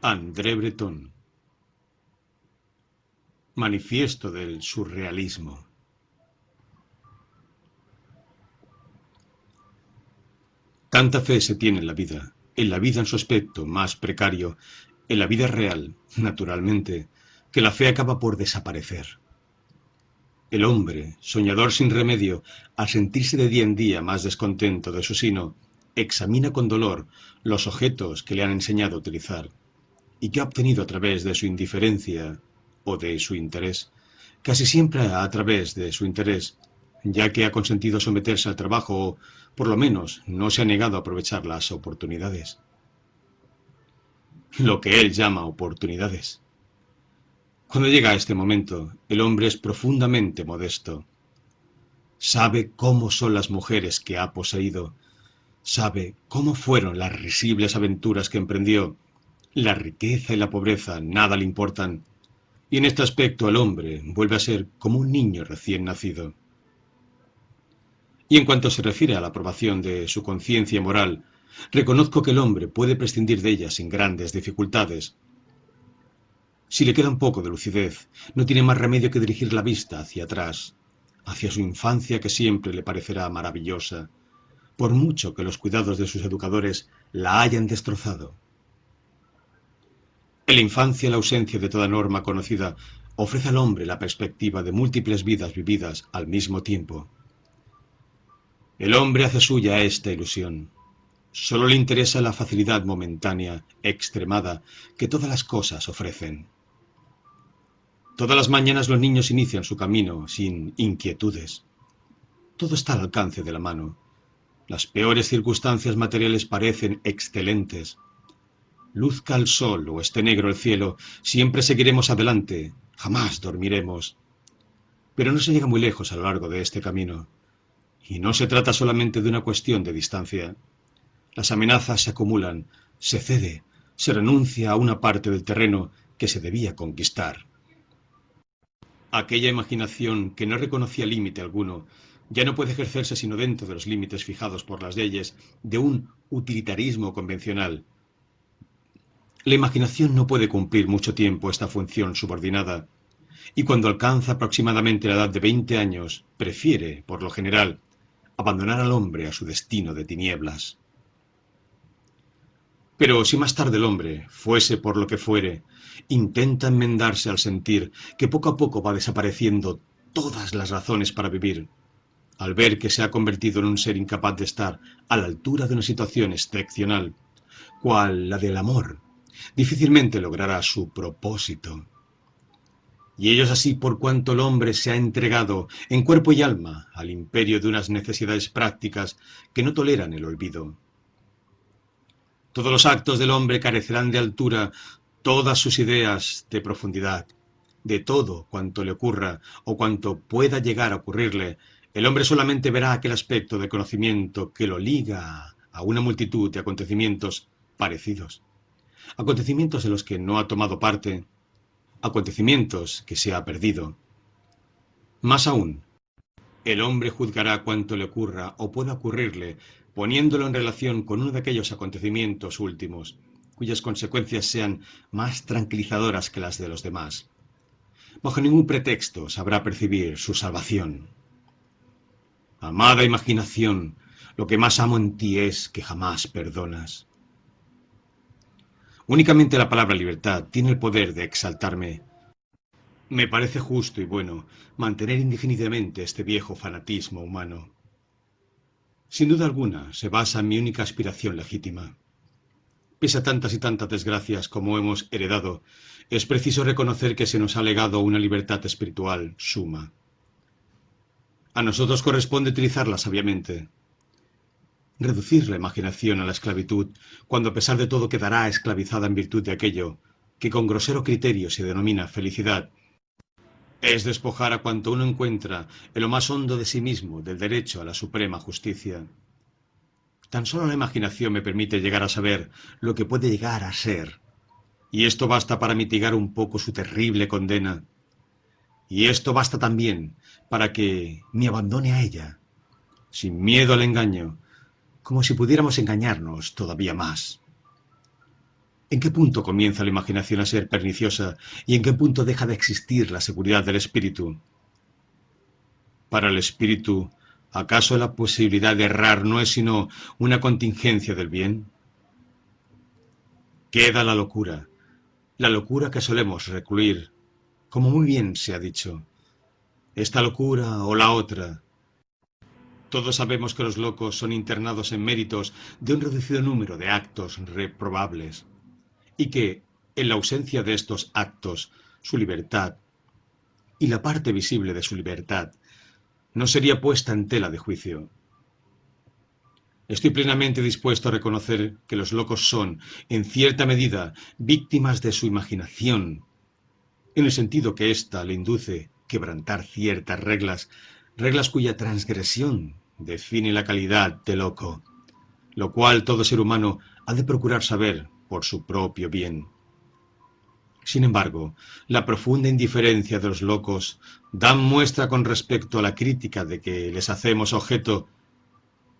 André Breton Manifiesto del surrealismo. Tanta fe se tiene en la vida, en la vida en su aspecto más precario, en la vida real, naturalmente, que la fe acaba por desaparecer. El hombre, soñador sin remedio, al sentirse de día en día más descontento de su sino, examina con dolor los objetos que le han enseñado a utilizar y que ha obtenido a través de su indiferencia o de su interés, casi siempre a través de su interés, ya que ha consentido someterse al trabajo o, por lo menos, no se ha negado a aprovechar las oportunidades. Lo que él llama oportunidades. Cuando llega a este momento, el hombre es profundamente modesto. Sabe cómo son las mujeres que ha poseído, sabe cómo fueron las risibles aventuras que emprendió, la riqueza y la pobreza nada le importan, y en este aspecto el hombre vuelve a ser como un niño recién nacido. Y en cuanto se refiere a la aprobación de su conciencia moral, reconozco que el hombre puede prescindir de ella sin grandes dificultades. Si le queda un poco de lucidez, no tiene más remedio que dirigir la vista hacia atrás, hacia su infancia que siempre le parecerá maravillosa, por mucho que los cuidados de sus educadores la hayan destrozado. En la infancia la ausencia de toda norma conocida ofrece al hombre la perspectiva de múltiples vidas vividas al mismo tiempo. El hombre hace suya esta ilusión. Solo le interesa la facilidad momentánea, extremada, que todas las cosas ofrecen. Todas las mañanas los niños inician su camino sin inquietudes. Todo está al alcance de la mano. Las peores circunstancias materiales parecen excelentes. Luzca el sol o esté negro el cielo, siempre seguiremos adelante, jamás dormiremos. Pero no se llega muy lejos a lo largo de este camino. Y no se trata solamente de una cuestión de distancia. Las amenazas se acumulan, se cede, se renuncia a una parte del terreno que se debía conquistar. Aquella imaginación que no reconocía límite alguno ya no puede ejercerse sino dentro de los límites fijados por las leyes de un utilitarismo convencional la imaginación no puede cumplir mucho tiempo esta función subordinada, y cuando alcanza aproximadamente la edad de veinte años, prefiere, por lo general, abandonar al hombre a su destino de tinieblas. Pero si más tarde el hombre, fuese por lo que fuere, intenta enmendarse al sentir que poco a poco va desapareciendo todas las razones para vivir, al ver que se ha convertido en un ser incapaz de estar a la altura de una situación excepcional, cual la del amor, difícilmente logrará su propósito. Y ellos así por cuanto el hombre se ha entregado en cuerpo y alma al imperio de unas necesidades prácticas que no toleran el olvido. Todos los actos del hombre carecerán de altura, todas sus ideas de profundidad, de todo cuanto le ocurra o cuanto pueda llegar a ocurrirle, el hombre solamente verá aquel aspecto de conocimiento que lo liga a una multitud de acontecimientos parecidos acontecimientos en los que no ha tomado parte, acontecimientos que se ha perdido. Más aún, el hombre juzgará cuanto le ocurra o pueda ocurrirle, poniéndolo en relación con uno de aquellos acontecimientos últimos, cuyas consecuencias sean más tranquilizadoras que las de los demás. Bajo ningún pretexto sabrá percibir su salvación. Amada imaginación, lo que más amo en ti es que jamás perdonas. Únicamente la palabra libertad tiene el poder de exaltarme. Me parece justo y bueno mantener indefinidamente este viejo fanatismo humano. Sin duda alguna, se basa en mi única aspiración legítima. Pese a tantas y tantas desgracias como hemos heredado, es preciso reconocer que se nos ha legado una libertad espiritual suma. A nosotros corresponde utilizarla sabiamente, reducir la imaginación a la esclavitud, cuando a pesar de todo quedará esclavizada en virtud de aquello que con grosero criterio se denomina felicidad, es despojar a cuanto uno encuentra en lo más hondo de sí mismo del derecho a la suprema justicia. Tan solo la imaginación me permite llegar a saber lo que puede llegar a ser, y esto basta para mitigar un poco su terrible condena. Y esto basta también para que me abandone a ella, sin miedo al engaño, como si pudiéramos engañarnos todavía más. ¿En qué punto comienza la imaginación a ser perniciosa y en qué punto deja de existir la seguridad del espíritu? Para el espíritu, ¿acaso la posibilidad de errar no es sino una contingencia del bien? Queda la locura, la locura que solemos recluir, como muy bien se ha dicho. Esta locura o la otra. Todos sabemos que los locos son internados en méritos de un reducido número de actos reprobables y que, en la ausencia de estos actos, su libertad y la parte visible de su libertad no sería puesta en tela de juicio. Estoy plenamente dispuesto a reconocer que los locos son, en cierta medida, víctimas de su imaginación, en el sentido que ésta le induce quebrantar ciertas reglas, reglas cuya transgresión define la calidad de loco, lo cual todo ser humano ha de procurar saber por su propio bien. Sin embargo, la profunda indiferencia de los locos da muestra con respecto a la crítica de que les hacemos objeto,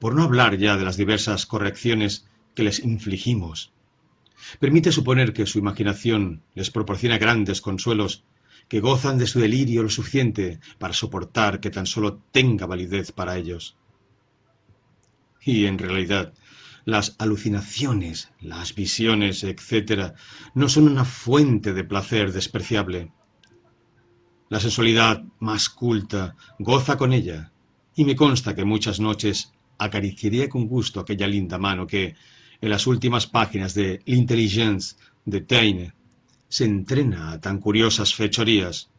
por no hablar ya de las diversas correcciones que les infligimos. Permite suponer que su imaginación les proporciona grandes consuelos que gozan de su delirio lo suficiente para soportar que tan solo tenga validez para ellos. Y en realidad, las alucinaciones, las visiones, etc., no son una fuente de placer despreciable. La sensualidad más culta goza con ella, y me consta que muchas noches acariciaría con gusto aquella linda mano que, en las últimas páginas de L'Intelligence de Taine, se entrena a tan curiosas fechorías.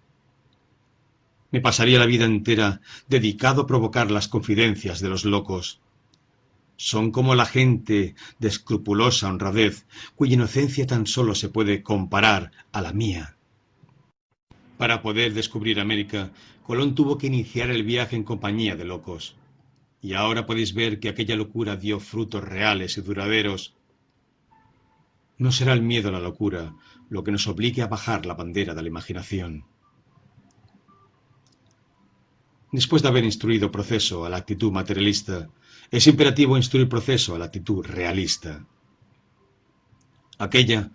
Me pasaría la vida entera dedicado a provocar las confidencias de los locos, son como la gente de escrupulosa honradez, cuya inocencia tan solo se puede comparar a la mía. Para poder descubrir América, Colón tuvo que iniciar el viaje en compañía de locos. Y ahora podéis ver que aquella locura dio frutos reales y duraderos. No será el miedo la locura lo que nos obligue a bajar la bandera de la imaginación. Después de haber instruido proceso a la actitud materialista, es imperativo instruir proceso a la actitud realista. Aquella,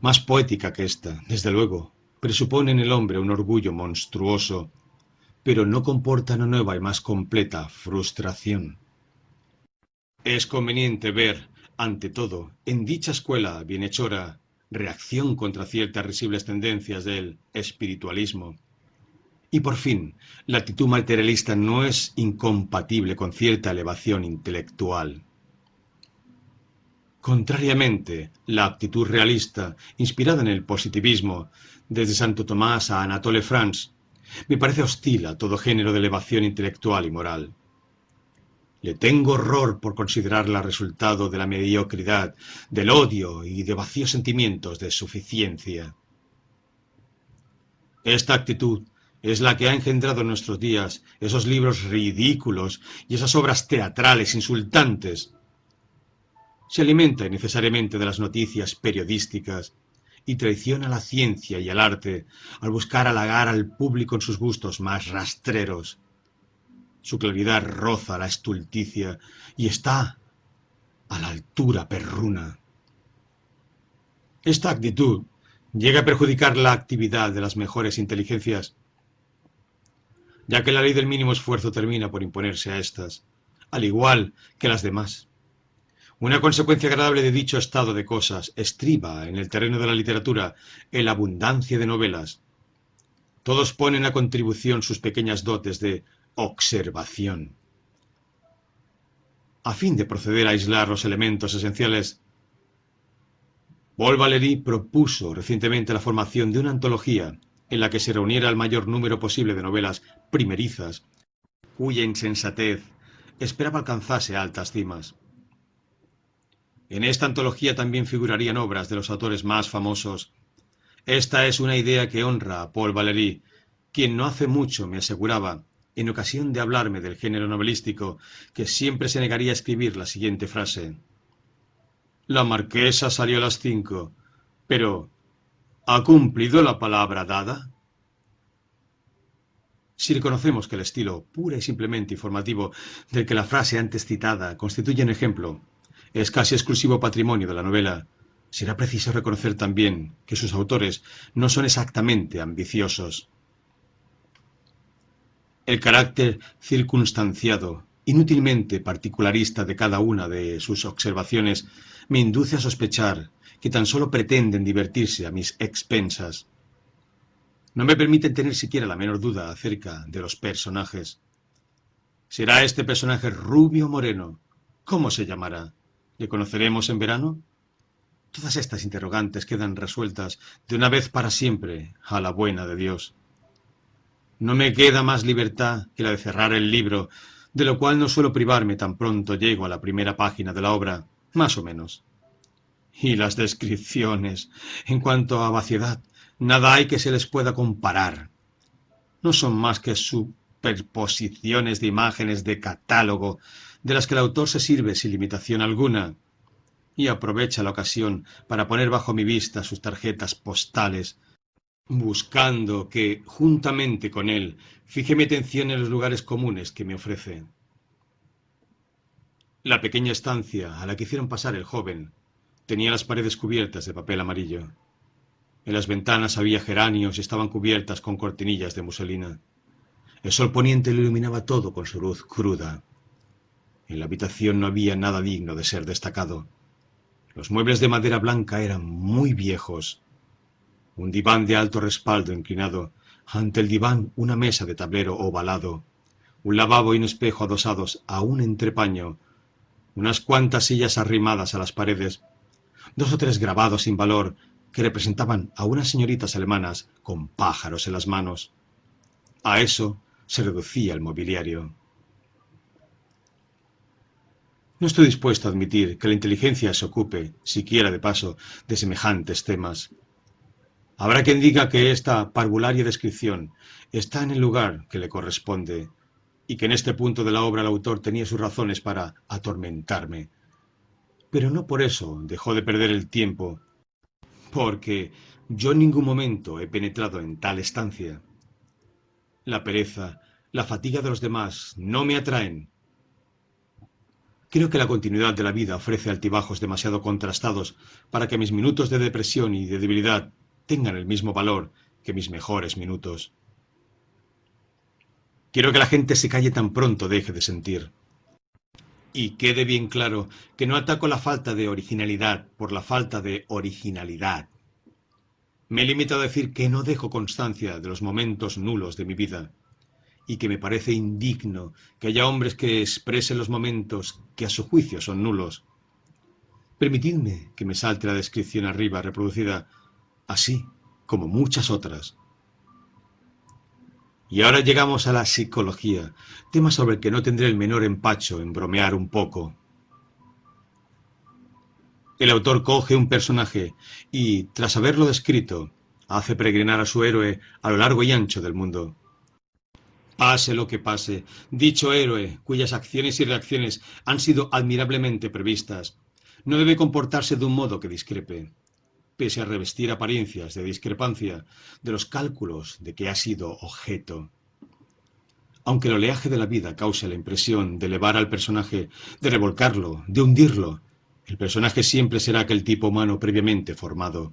más poética que esta, desde luego, presupone en el hombre un orgullo monstruoso, pero no comporta una nueva y más completa frustración. Es conveniente ver, ante todo, en dicha escuela bienhechora, reacción contra ciertas risibles tendencias del espiritualismo, y por fin, la actitud materialista no es incompatible con cierta elevación intelectual. Contrariamente, la actitud realista, inspirada en el positivismo, desde Santo Tomás a Anatole France, me parece hostil a todo género de elevación intelectual y moral. Le tengo horror por considerarla resultado de la mediocridad, del odio y de vacíos sentimientos de suficiencia. Esta actitud es la que ha engendrado en nuestros días esos libros ridículos y esas obras teatrales insultantes. Se alimenta necesariamente de las noticias periodísticas y traiciona la ciencia y el arte al buscar halagar al público en sus gustos más rastreros. Su claridad roza la estulticia y está a la altura perruna. Esta actitud llega a perjudicar la actividad de las mejores inteligencias ya que la ley del mínimo esfuerzo termina por imponerse a éstas, al igual que las demás. Una consecuencia agradable de dicho estado de cosas estriba en el terreno de la literatura en la abundancia de novelas. Todos ponen a contribución sus pequeñas dotes de observación. A fin de proceder a aislar los elementos esenciales, Paul Valéry propuso recientemente la formación de una antología en la que se reuniera el mayor número posible de novelas primerizas, cuya insensatez esperaba alcanzase altas cimas. En esta antología también figurarían obras de los autores más famosos. Esta es una idea que honra a Paul Valéry, quien no hace mucho me aseguraba, en ocasión de hablarme del género novelístico, que siempre se negaría a escribir la siguiente frase. La marquesa salió a las cinco, pero ¿Ha cumplido la palabra dada? Si reconocemos que el estilo pura y simplemente informativo del que la frase antes citada constituye un ejemplo, es casi exclusivo patrimonio de la novela, será preciso reconocer también que sus autores no son exactamente ambiciosos. El carácter circunstanciado, inútilmente particularista de cada una de sus observaciones, me induce a sospechar que tan solo pretenden divertirse a mis expensas. No me permiten tener siquiera la menor duda acerca de los personajes. ¿Será este personaje rubio moreno? ¿Cómo se llamará? ¿Le conoceremos en verano? Todas estas interrogantes quedan resueltas de una vez para siempre a la buena de Dios. No me queda más libertad que la de cerrar el libro, de lo cual no suelo privarme tan pronto llego a la primera página de la obra, más o menos. Y las descripciones, en cuanto a vaciedad, nada hay que se les pueda comparar. No son más que superposiciones de imágenes de catálogo, de las que el autor se sirve sin limitación alguna, y aprovecha la ocasión para poner bajo mi vista sus tarjetas postales, buscando que, juntamente con él, fije mi atención en los lugares comunes que me ofrece. La pequeña estancia a la que hicieron pasar el joven tenía las paredes cubiertas de papel amarillo. En las ventanas había geranios y estaban cubiertas con cortinillas de muselina. El sol poniente lo iluminaba todo con su luz cruda. En la habitación no había nada digno de ser destacado. Los muebles de madera blanca eran muy viejos un diván de alto respaldo inclinado, ante el diván una mesa de tablero ovalado, un lavabo y un espejo adosados a un entrepaño, unas cuantas sillas arrimadas a las paredes, dos o tres grabados sin valor que representaban a unas señoritas alemanas con pájaros en las manos. A eso se reducía el mobiliario. No estoy dispuesto a admitir que la inteligencia se ocupe, siquiera de paso, de semejantes temas. Habrá quien diga que esta parvularia descripción está en el lugar que le corresponde y que en este punto de la obra el autor tenía sus razones para atormentarme. Pero no por eso dejó de perder el tiempo, porque yo en ningún momento he penetrado en tal estancia. La pereza, la fatiga de los demás no me atraen. Creo que la continuidad de la vida ofrece altibajos demasiado contrastados para que mis minutos de depresión y de debilidad tengan el mismo valor que mis mejores minutos. Quiero que la gente se calle tan pronto deje de sentir. Y quede bien claro que no ataco la falta de originalidad por la falta de originalidad. Me he limitado a decir que no dejo constancia de los momentos nulos de mi vida y que me parece indigno que haya hombres que expresen los momentos que a su juicio son nulos. Permitidme que me salte la descripción arriba reproducida así como muchas otras. Y ahora llegamos a la psicología, tema sobre el que no tendré el menor empacho en bromear un poco. El autor coge un personaje y, tras haberlo descrito, hace peregrinar a su héroe a lo largo y ancho del mundo. Pase lo que pase, dicho héroe, cuyas acciones y reacciones han sido admirablemente previstas, no debe comportarse de un modo que discrepe pese a revestir apariencias de discrepancia de los cálculos de que ha sido objeto. Aunque el oleaje de la vida cause la impresión de elevar al personaje, de revolcarlo, de hundirlo, el personaje siempre será aquel tipo humano previamente formado.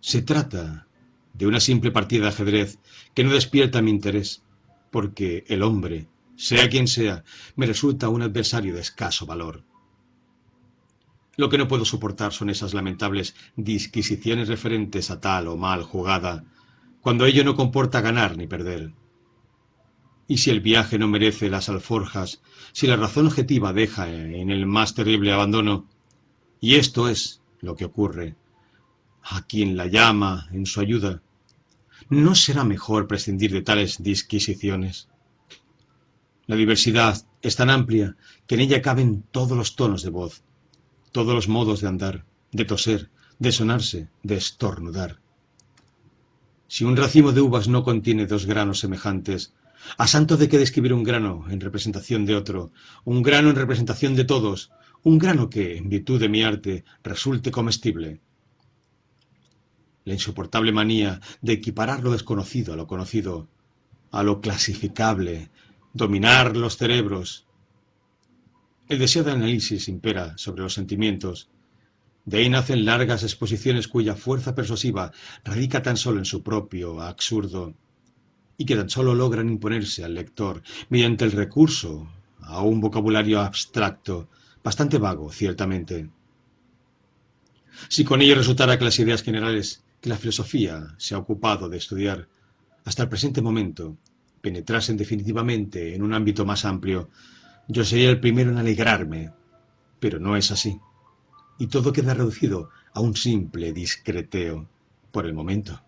Se trata de una simple partida de ajedrez que no despierta mi interés, porque el hombre, sea quien sea, me resulta un adversario de escaso valor. Lo que no puedo soportar son esas lamentables disquisiciones referentes a tal o mal jugada, cuando ello no comporta ganar ni perder. Y si el viaje no merece las alforjas, si la razón objetiva deja en el más terrible abandono, y esto es lo que ocurre, a quien la llama en su ayuda, ¿no será mejor prescindir de tales disquisiciones? La diversidad es tan amplia que en ella caben todos los tonos de voz, todos los modos de andar, de toser, de sonarse, de estornudar. Si un racimo de uvas no contiene dos granos semejantes, ¿a santo de qué describir un grano en representación de otro, un grano en representación de todos, un grano que, en virtud de mi arte, resulte comestible? La insoportable manía de equiparar lo desconocido a lo conocido, a lo clasificable, dominar los cerebros, el deseo de análisis impera sobre los sentimientos, De ahí nacen largas exposiciones cuya fuerza persuasiva radica tan solo en su propio absurdo y que tan solo logran imponerse al lector mediante el recurso a un vocabulario abstracto, bastante vago, ciertamente. Si con ello resultara que las ideas generales que la filosofía se ha ocupado de estudiar hasta el presente momento penetrasen definitivamente en un ámbito más amplio, yo sería el primero en alegrarme, pero no es así. Y todo queda reducido a un simple discreteo, por el momento.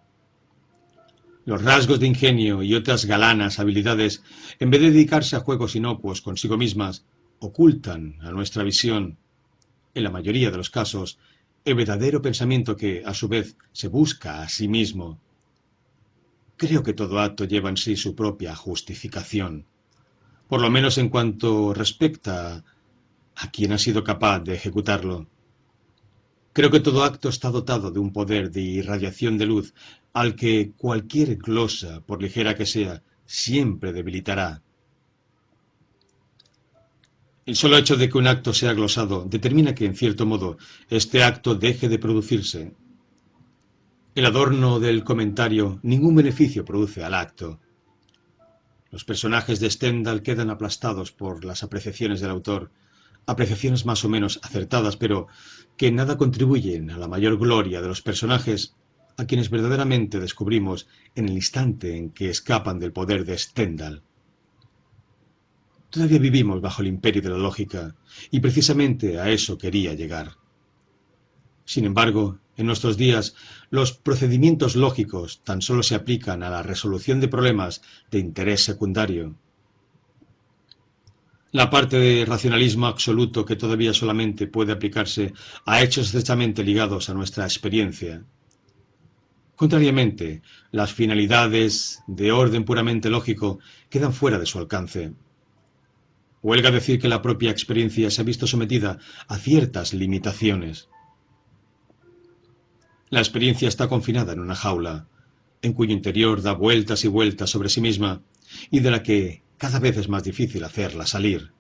Los rasgos de ingenio y otras galanas habilidades, en vez de dedicarse a juegos inocuos consigo mismas, ocultan a nuestra visión, en la mayoría de los casos, el verdadero pensamiento que, a su vez, se busca a sí mismo. Creo que todo acto lleva en sí su propia justificación, por lo menos en cuanto respecta a quien ha sido capaz de ejecutarlo. Creo que todo acto está dotado de un poder de irradiación de luz al que cualquier glosa, por ligera que sea, siempre debilitará. El solo hecho de que un acto sea glosado determina que, en cierto modo, este acto deje de producirse. El adorno del comentario ningún beneficio produce al acto. Los personajes de Stendhal quedan aplastados por las apreciaciones del autor, apreciaciones más o menos acertadas, pero que nada contribuyen a la mayor gloria de los personajes a quienes verdaderamente descubrimos en el instante en que escapan del poder de Stendhal. Todavía vivimos bajo el imperio de la lógica, y precisamente a eso quería llegar. Sin embargo, en nuestros días, los procedimientos lógicos tan solo se aplican a la resolución de problemas de interés secundario, la parte de racionalismo absoluto que todavía solamente puede aplicarse a hechos estrechamente ligados a nuestra experiencia. Contrariamente, las finalidades de orden puramente lógico quedan fuera de su alcance. Huelga decir que la propia experiencia se ha visto sometida a ciertas limitaciones. La experiencia está confinada en una jaula, en cuyo interior da vueltas y vueltas sobre sí misma, y de la que cada vez es más difícil hacerla salir.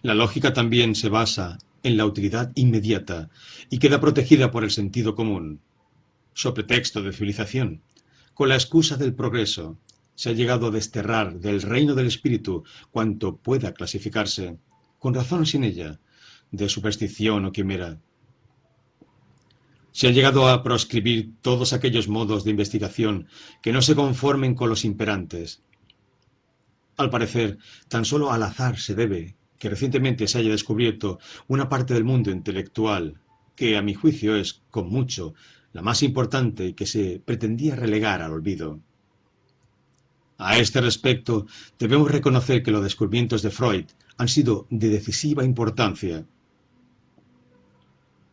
La lógica también se basa en la utilidad inmediata y queda protegida por el sentido común. So pretexto de civilización, con la excusa del progreso, se ha llegado a desterrar del reino del espíritu cuanto pueda clasificarse, con razón o sin ella, de superstición o quimera. Se ha llegado a proscribir todos aquellos modos de investigación que no se conformen con los imperantes, al parecer, tan solo al azar se debe que recientemente se haya descubierto una parte del mundo intelectual que, a mi juicio, es, con mucho, la más importante que se pretendía relegar al olvido. A este respecto, debemos reconocer que los descubrimientos de Freud han sido de decisiva importancia.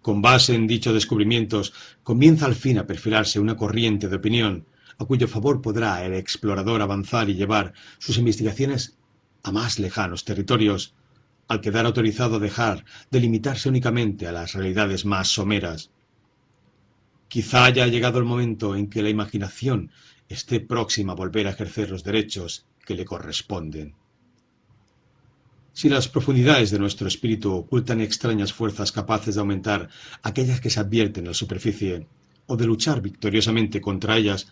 Con base en dichos descubrimientos, comienza al fin a perfilarse una corriente de opinión a cuyo favor podrá el explorador avanzar y llevar sus investigaciones a más lejanos territorios, al quedar autorizado a dejar de limitarse únicamente a las realidades más someras. Quizá haya llegado el momento en que la imaginación esté próxima a volver a ejercer los derechos que le corresponden. Si las profundidades de nuestro espíritu ocultan extrañas fuerzas capaces de aumentar aquellas que se advierten en la superficie, o de luchar victoriosamente contra ellas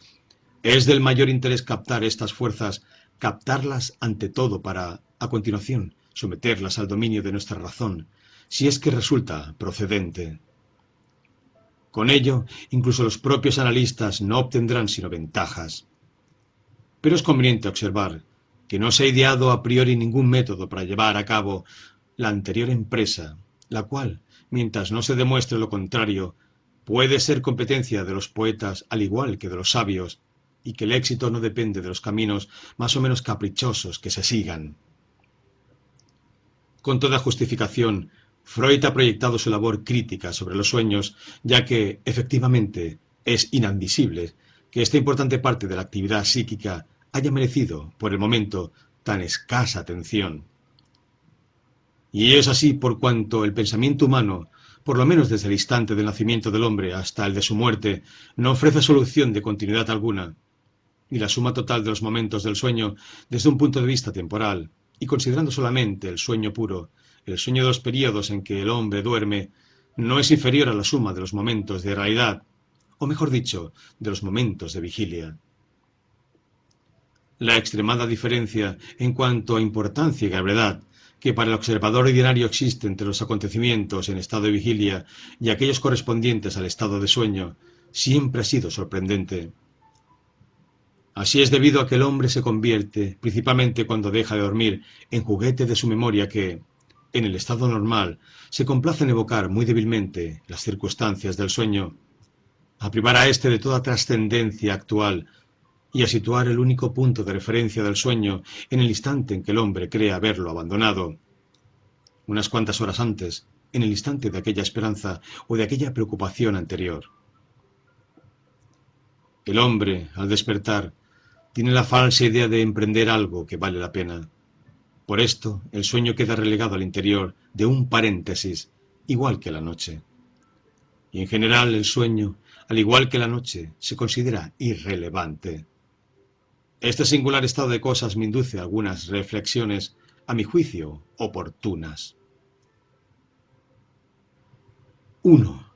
es del mayor interés captar estas fuerzas, captarlas ante todo para, a continuación, someterlas al dominio de nuestra razón, si es que resulta procedente. Con ello, incluso los propios analistas no obtendrán sino ventajas. Pero es conveniente observar que no se ha ideado a priori ningún método para llevar a cabo la anterior empresa, la cual, mientras no se demuestre lo contrario, puede ser competencia de los poetas al igual que de los sabios, y que el éxito no depende de los caminos más o menos caprichosos que se sigan. Con toda justificación, Freud ha proyectado su labor crítica sobre los sueños, ya que, efectivamente, es inadmisible que esta importante parte de la actividad psíquica haya merecido, por el momento, tan escasa atención. Y es así por cuanto el pensamiento humano, por lo menos desde el instante del nacimiento del hombre hasta el de su muerte, no ofrece solución de continuidad alguna, y la suma total de los momentos del sueño desde un punto de vista temporal, y considerando solamente el sueño puro, el sueño de los períodos en que el hombre duerme, no es inferior a la suma de los momentos de realidad, o mejor dicho, de los momentos de vigilia. La extremada diferencia en cuanto a importancia y gravedad que para el observador ordinario existe entre los acontecimientos en estado de vigilia y aquellos correspondientes al estado de sueño siempre ha sido sorprendente. Así es debido a que el hombre se convierte, principalmente cuando deja de dormir, en juguete de su memoria que, en el estado normal, se complace en evocar muy débilmente las circunstancias del sueño, a privar a éste de toda trascendencia actual y a situar el único punto de referencia del sueño en el instante en que el hombre cree haberlo abandonado. Unas cuantas horas antes, en el instante de aquella esperanza o de aquella preocupación anterior. El hombre, al despertar, tiene la falsa idea de emprender algo que vale la pena. Por esto, el sueño queda relegado al interior de un paréntesis, igual que la noche. Y en general el sueño, al igual que la noche, se considera irrelevante. Este singular estado de cosas me induce algunas reflexiones, a mi juicio, oportunas. 1.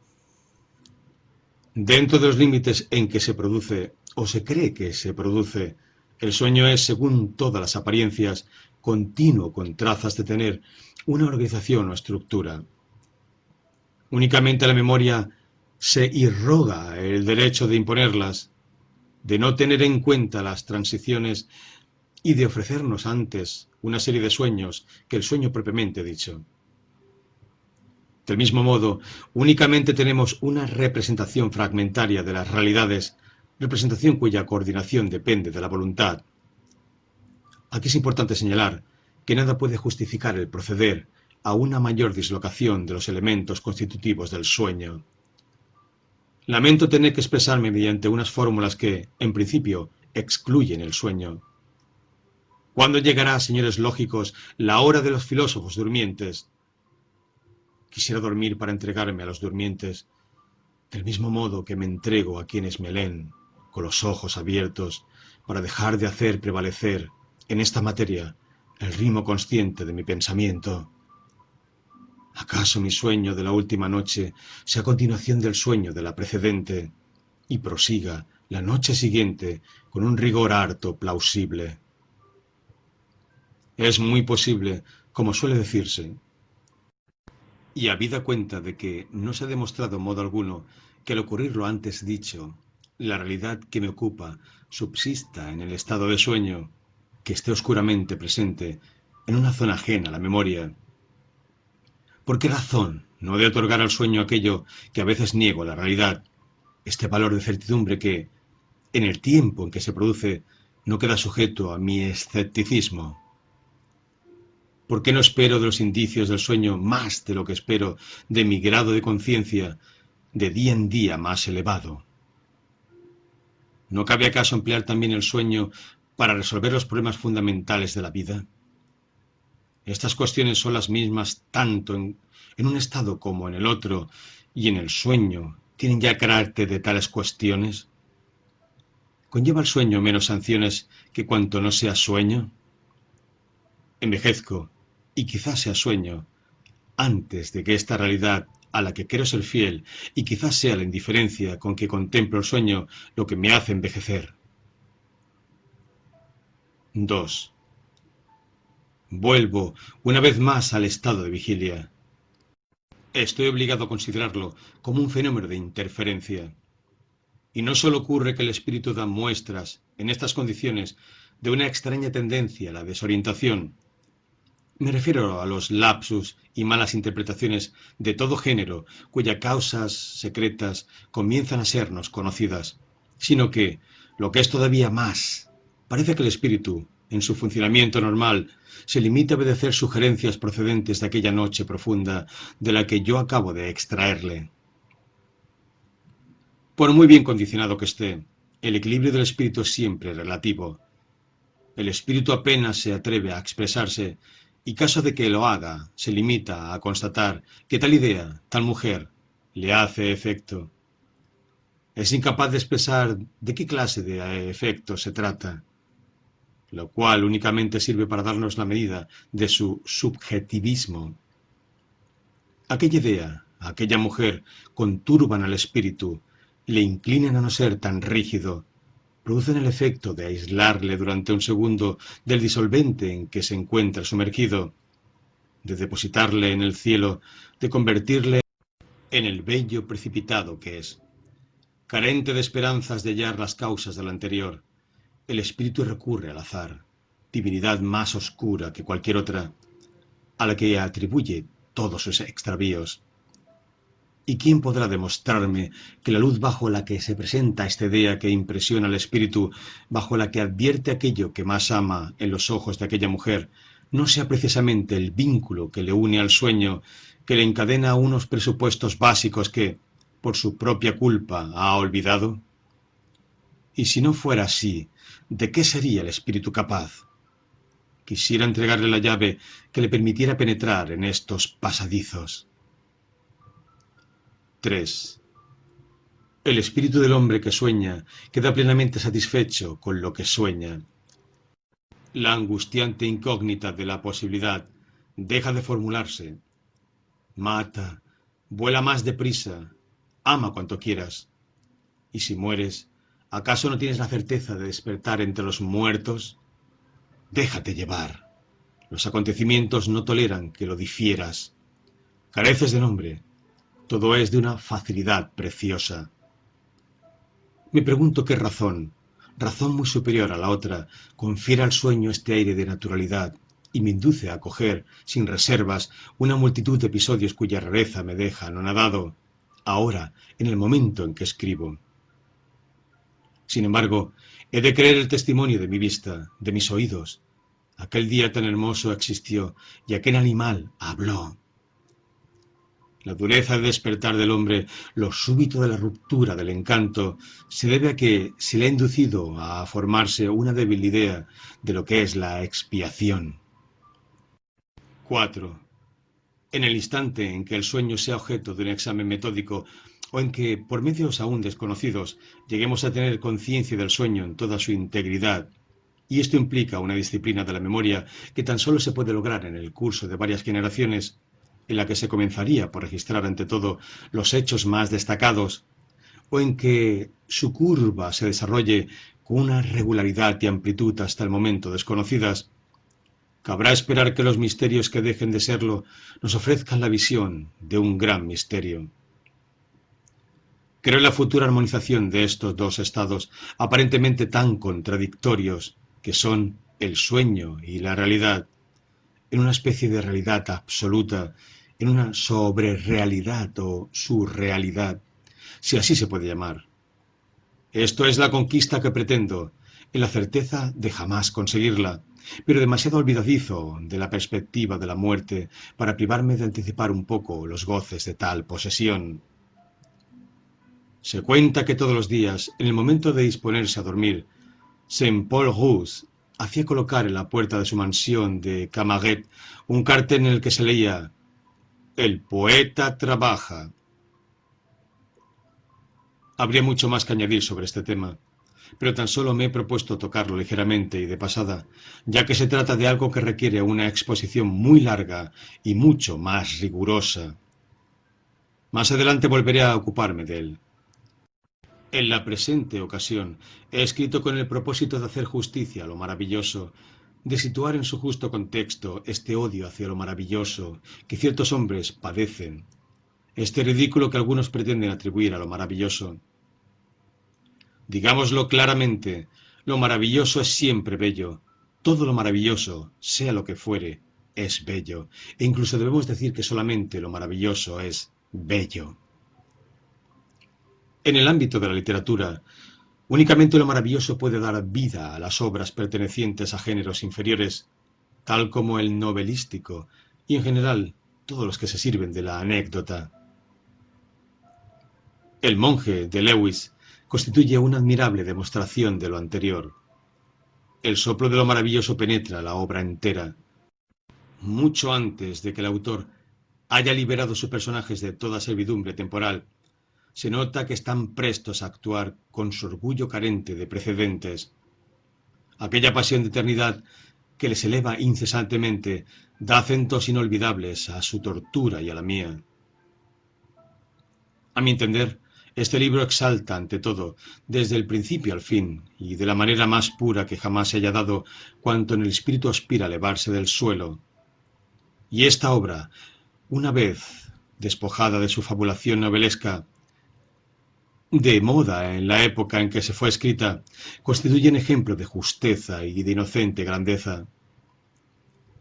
Dentro de los límites en que se produce o se cree que se produce, el sueño es, según todas las apariencias, continuo con trazas de tener una organización o estructura. Únicamente la memoria se irroga el derecho de imponerlas, de no tener en cuenta las transiciones y de ofrecernos antes una serie de sueños que el sueño propiamente dicho. Del mismo modo, únicamente tenemos una representación fragmentaria de las realidades, representación cuya coordinación depende de la voluntad. Aquí es importante señalar que nada puede justificar el proceder a una mayor dislocación de los elementos constitutivos del sueño. Lamento tener que expresarme mediante unas fórmulas que, en principio, excluyen el sueño. ¿Cuándo llegará, señores lógicos, la hora de los filósofos durmientes? Quisiera dormir para entregarme a los durmientes, del mismo modo que me entrego a quienes me leen, con los ojos abiertos, para dejar de hacer prevalecer en esta materia el ritmo consciente de mi pensamiento. ¿Acaso mi sueño de la última noche sea continuación del sueño de la precedente y prosiga la noche siguiente con un rigor harto plausible? Es muy posible, como suele decirse, y habida cuenta de que no se ha demostrado modo alguno que al ocurrir lo antes dicho, la realidad que me ocupa subsista en el estado de sueño, que esté oscuramente presente en una zona ajena a la memoria, ¿Por qué razón no de otorgar al sueño aquello que a veces niego la realidad, este valor de certidumbre que, en el tiempo en que se produce, no queda sujeto a mi escepticismo? ¿Por qué no espero de los indicios del sueño más de lo que espero de mi grado de conciencia de día en día más elevado? ¿No cabe acaso emplear también el sueño para resolver los problemas fundamentales de la vida? Estas cuestiones son las mismas tanto en, un estado como en el otro, y en el sueño tienen ya carácter de tales cuestiones. ¿Conlleva el sueño menos sanciones que cuanto no sea sueño? Envejezco, y quizás sea sueño, antes de que esta realidad a la que quiero ser fiel, y quizás sea la indiferencia con que contemplo el sueño lo que me hace envejecer. 2. Vuelvo una vez más al estado de vigilia. Estoy obligado a considerarlo como un fenómeno de interferencia. Y no solo ocurre que el espíritu da muestras, en estas condiciones, de una extraña tendencia a la desorientación. Me refiero a los lapsus y malas interpretaciones de todo género, cuyas causas secretas comienzan a sernos conocidas, sino que, lo que es todavía más, parece que el espíritu, en su funcionamiento normal, se limita a obedecer sugerencias procedentes de aquella noche profunda de la que yo acabo de extraerle. Por muy bien condicionado que esté, el equilibrio del espíritu es siempre relativo. El espíritu apenas se atreve a expresarse y caso de que lo haga, se limita a constatar que tal idea, tal mujer, le hace efecto. Es incapaz de expresar de qué clase de efecto se trata lo cual únicamente sirve para darnos la medida de su subjetivismo. Aquella idea, aquella mujer conturban al espíritu le inclinan a no ser tan rígido, producen el efecto de aislarle durante un segundo del disolvente en que se encuentra sumergido, de depositarle en el cielo, de convertirle en el bello precipitado que es. Carente de esperanzas de hallar las causas de lo anterior, el espíritu recurre al azar, divinidad más oscura que cualquier otra, a la que atribuye todos sus extravíos. ¿Y quién podrá demostrarme que la luz bajo la que se presenta esta idea que impresiona al espíritu, bajo la que advierte aquello que más ama en los ojos de aquella mujer, no sea precisamente el vínculo que le une al sueño, que le encadena a unos presupuestos básicos que, por su propia culpa, ha olvidado? Y si no fuera así, ¿de qué sería el espíritu capaz? Quisiera entregarle la llave que le permitiera penetrar en estos pasadizos. 3. El espíritu del hombre que sueña queda plenamente satisfecho con lo que sueña. La angustiante incógnita de la posibilidad deja de formularse. Mata, vuela más deprisa, ama cuanto quieras. Y si mueres, ¿acaso no tienes la certeza de despertar entre los muertos? Déjate llevar. Los acontecimientos no toleran que lo difieras. Careces de nombre, todo es de una facilidad preciosa. Me pregunto qué razón, razón muy superior a la otra, confiere al sueño este aire de naturalidad y me induce a acoger, sin reservas, una multitud de episodios cuya rareza me deja anonadado, ahora, en el momento en que escribo. Sin embargo, he de creer el testimonio de mi vista, de mis oídos. Aquel día tan hermoso existió y aquel animal habló. La dureza de despertar del hombre, lo súbito de la ruptura del encanto, se debe a que se le ha inducido a formarse una débil idea de lo que es la expiación. 4. En el instante en que el sueño sea objeto de un examen metódico o en que, por medios aún desconocidos, lleguemos a tener conciencia del sueño en toda su integridad, y esto implica una disciplina de la memoria que tan solo se puede lograr en el curso de varias generaciones, en la que se comenzaría por registrar ante todo los hechos más destacados, o en que su curva se desarrolle con una regularidad y amplitud hasta el momento desconocidas, cabrá esperar que los misterios que dejen de serlo nos ofrezcan la visión de un gran misterio. Creo en la futura armonización de estos dos estados aparentemente tan contradictorios que son el sueño y la realidad, en una especie de realidad absoluta, en una sobrerealidad o surrealidad, si así se puede llamar. Esto es la conquista que pretendo, en la certeza de jamás conseguirla, pero demasiado olvidadizo de la perspectiva de la muerte para privarme de anticipar un poco los goces de tal posesión. Se cuenta que todos los días, en el momento de disponerse a dormir, Saint Paul Rousse hacía colocar en la puerta de su mansión de Camaguet un cartel en el que se leía El poeta trabaja. Habría mucho más que añadir sobre este tema, pero tan solo me he propuesto tocarlo ligeramente y de pasada, ya que se trata de algo que requiere una exposición muy larga y mucho más rigurosa. Más adelante volveré a ocuparme de él. En la presente ocasión he escrito con el propósito de hacer justicia a lo maravilloso, de situar en su justo contexto este odio hacia lo maravilloso que ciertos hombres padecen, este ridículo que algunos pretenden atribuir a lo maravilloso. Digámoslo claramente, lo maravilloso es siempre bello, todo lo maravilloso, sea lo que fuere, es bello, e incluso debemos decir que solamente lo maravilloso es bello. En el ámbito de la literatura, únicamente lo maravilloso puede dar vida a las obras pertenecientes a géneros inferiores, tal como el novelístico y en general todos los que se sirven de la anécdota. El monje de Lewis constituye una admirable demostración de lo anterior. El soplo de lo maravilloso penetra la obra entera. Mucho antes de que el autor haya liberado sus personajes de toda servidumbre temporal se nota que están prestos a actuar con su orgullo carente de precedentes. Aquella pasión de eternidad que les eleva incesantemente da acentos inolvidables a su tortura y a la mía. A mi entender, este libro exalta ante todo, desde el principio al fin, y de la manera más pura que jamás se haya dado, cuanto en el espíritu aspira a elevarse del suelo. Y esta obra, una vez despojada de su fabulación novelesca, de moda en la época en que se fue escrita, constituyen ejemplo de justeza y de inocente grandeza.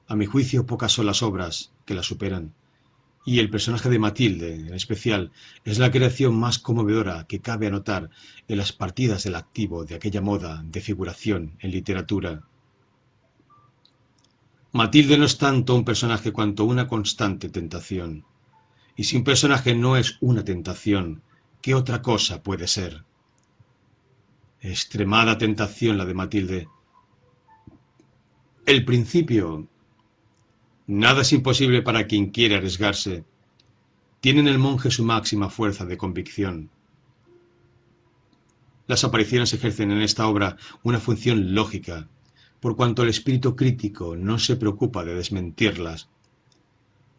A mi juicio, pocas son las obras que la superan y el personaje de Matilde, en especial, es la creación más conmovedora que cabe anotar en las partidas del activo de aquella moda de figuración en literatura. Matilde no es tanto un personaje cuanto una constante tentación. Y si un personaje no es una tentación, ¿qué otra cosa puede ser? Extremada tentación la de Matilde. El principio Nada es imposible para quien quiere arriesgarse. Tiene en el monje su máxima fuerza de convicción. Las apariciones ejercen en esta obra una función lógica, por cuanto el espíritu crítico no se preocupa de desmentirlas.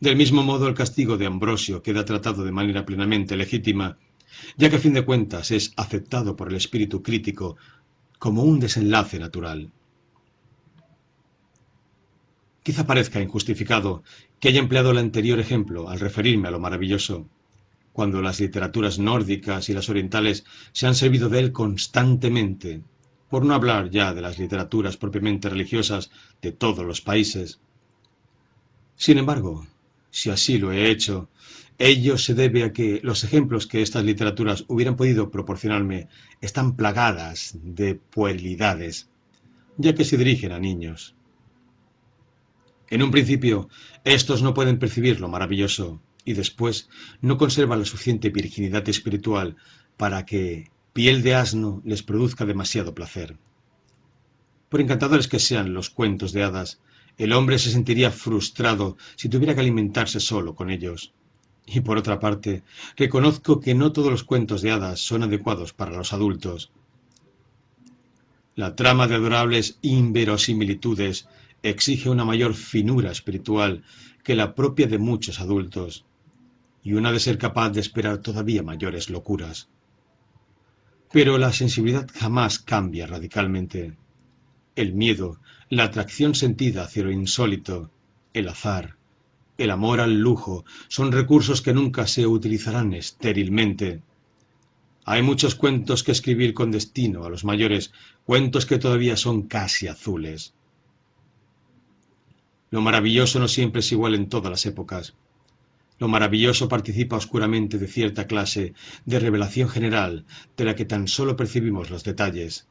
Del mismo modo, el castigo de Ambrosio queda tratado de manera plenamente legítima, ya que a fin de cuentas es aceptado por el espíritu crítico como un desenlace natural. Quizá parezca injustificado que haya empleado el anterior ejemplo al referirme a lo maravilloso, cuando las literaturas nórdicas y las orientales se han servido de él constantemente, por no hablar ya de las literaturas propiamente religiosas de todos los países. Sin embargo, si así lo he hecho, ello se debe a que los ejemplos que estas literaturas hubieran podido proporcionarme están plagadas de puerilidades, ya que se dirigen a niños. En un principio, estos no pueden percibir lo maravilloso y después no conservan la suficiente virginidad espiritual para que piel de asno les produzca demasiado placer. Por encantadores que sean los cuentos de hadas, el hombre se sentiría frustrado si tuviera que alimentarse solo con ellos. Y por otra parte, reconozco que no todos los cuentos de hadas son adecuados para los adultos. La trama de adorables inverosimilitudes exige una mayor finura espiritual que la propia de muchos adultos, y una de ser capaz de esperar todavía mayores locuras. Pero la sensibilidad jamás cambia radicalmente. El miedo, la atracción sentida hacia lo insólito, el azar, el amor al lujo, son recursos que nunca se utilizarán estérilmente. Hay muchos cuentos que escribir con destino a los mayores, cuentos que todavía son casi azules. Lo maravilloso no siempre es igual en todas las épocas. Lo maravilloso participa oscuramente de cierta clase de revelación general de la que tan solo percibimos los detalles.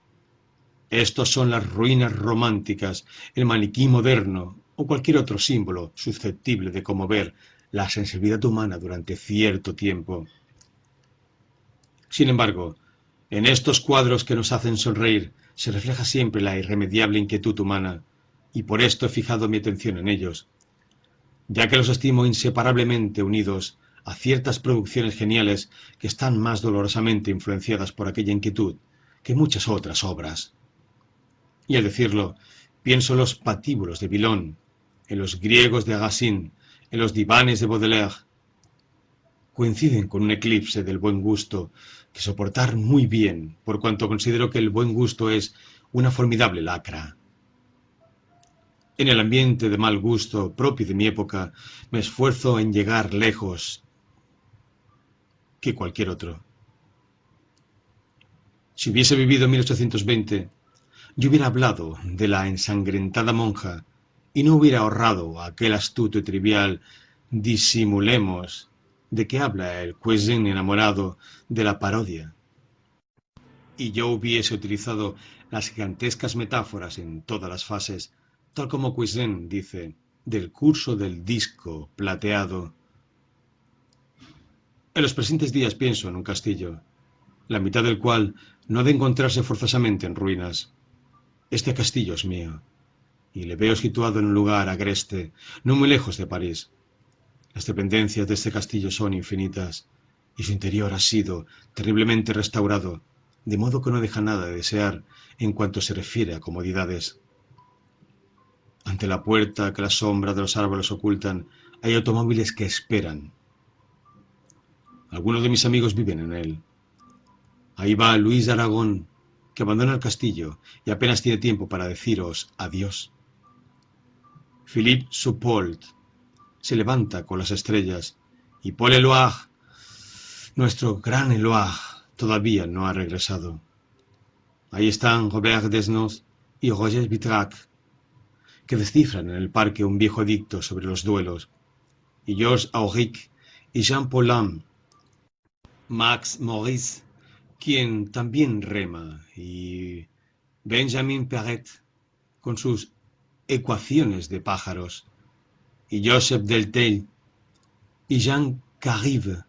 Estos son las ruinas románticas, el maniquí moderno o cualquier otro símbolo susceptible de conmover la sensibilidad humana durante cierto tiempo. Sin embargo, en estos cuadros que nos hacen sonreír se refleja siempre la irremediable inquietud humana, y por esto he fijado mi atención en ellos, ya que los estimo inseparablemente unidos a ciertas producciones geniales que están más dolorosamente influenciadas por aquella inquietud que muchas otras obras. Y al decirlo, pienso en los patíbulos de Bilón, en los griegos de Agassin, en los divanes de Baudelaire. Coinciden con un eclipse del buen gusto que soportar muy bien, por cuanto considero que el buen gusto es una formidable lacra. En el ambiente de mal gusto propio de mi época, me esfuerzo en llegar lejos que cualquier otro. Si hubiese vivido en 1820, yo hubiera hablado de la ensangrentada monja y no hubiera ahorrado aquel astuto y trivial disimulemos de que habla el Cuesin enamorado de la parodia. Y yo hubiese utilizado las gigantescas metáforas en todas las fases tal como Cuisine dice, del curso del disco plateado. En los presentes días pienso en un castillo, la mitad del cual no ha de encontrarse forzosamente en ruinas. Este castillo es mío, y le veo situado en un lugar agreste, no muy lejos de París. Las dependencias de este castillo son infinitas, y su interior ha sido terriblemente restaurado, de modo que no deja nada de desear en cuanto se refiere a comodidades. Ante la puerta que la sombra de los árboles ocultan, hay automóviles que esperan. Algunos de mis amigos viven en él. Ahí va Luis de Aragón, que abandona el castillo y apenas tiene tiempo para deciros adiós. Philippe se levanta con las estrellas y Paul Eloire, nuestro gran Eloire, todavía no ha regresado. Ahí están Robert Desnos y Roger Vitrac, que descifran en el parque un viejo edicto sobre los duelos, y Georges Auric y Jean Paulin, Max Maurice, quien también rema, y Benjamin Perret, con sus ecuaciones de pájaros, y Joseph Deltel, y Jean Carive,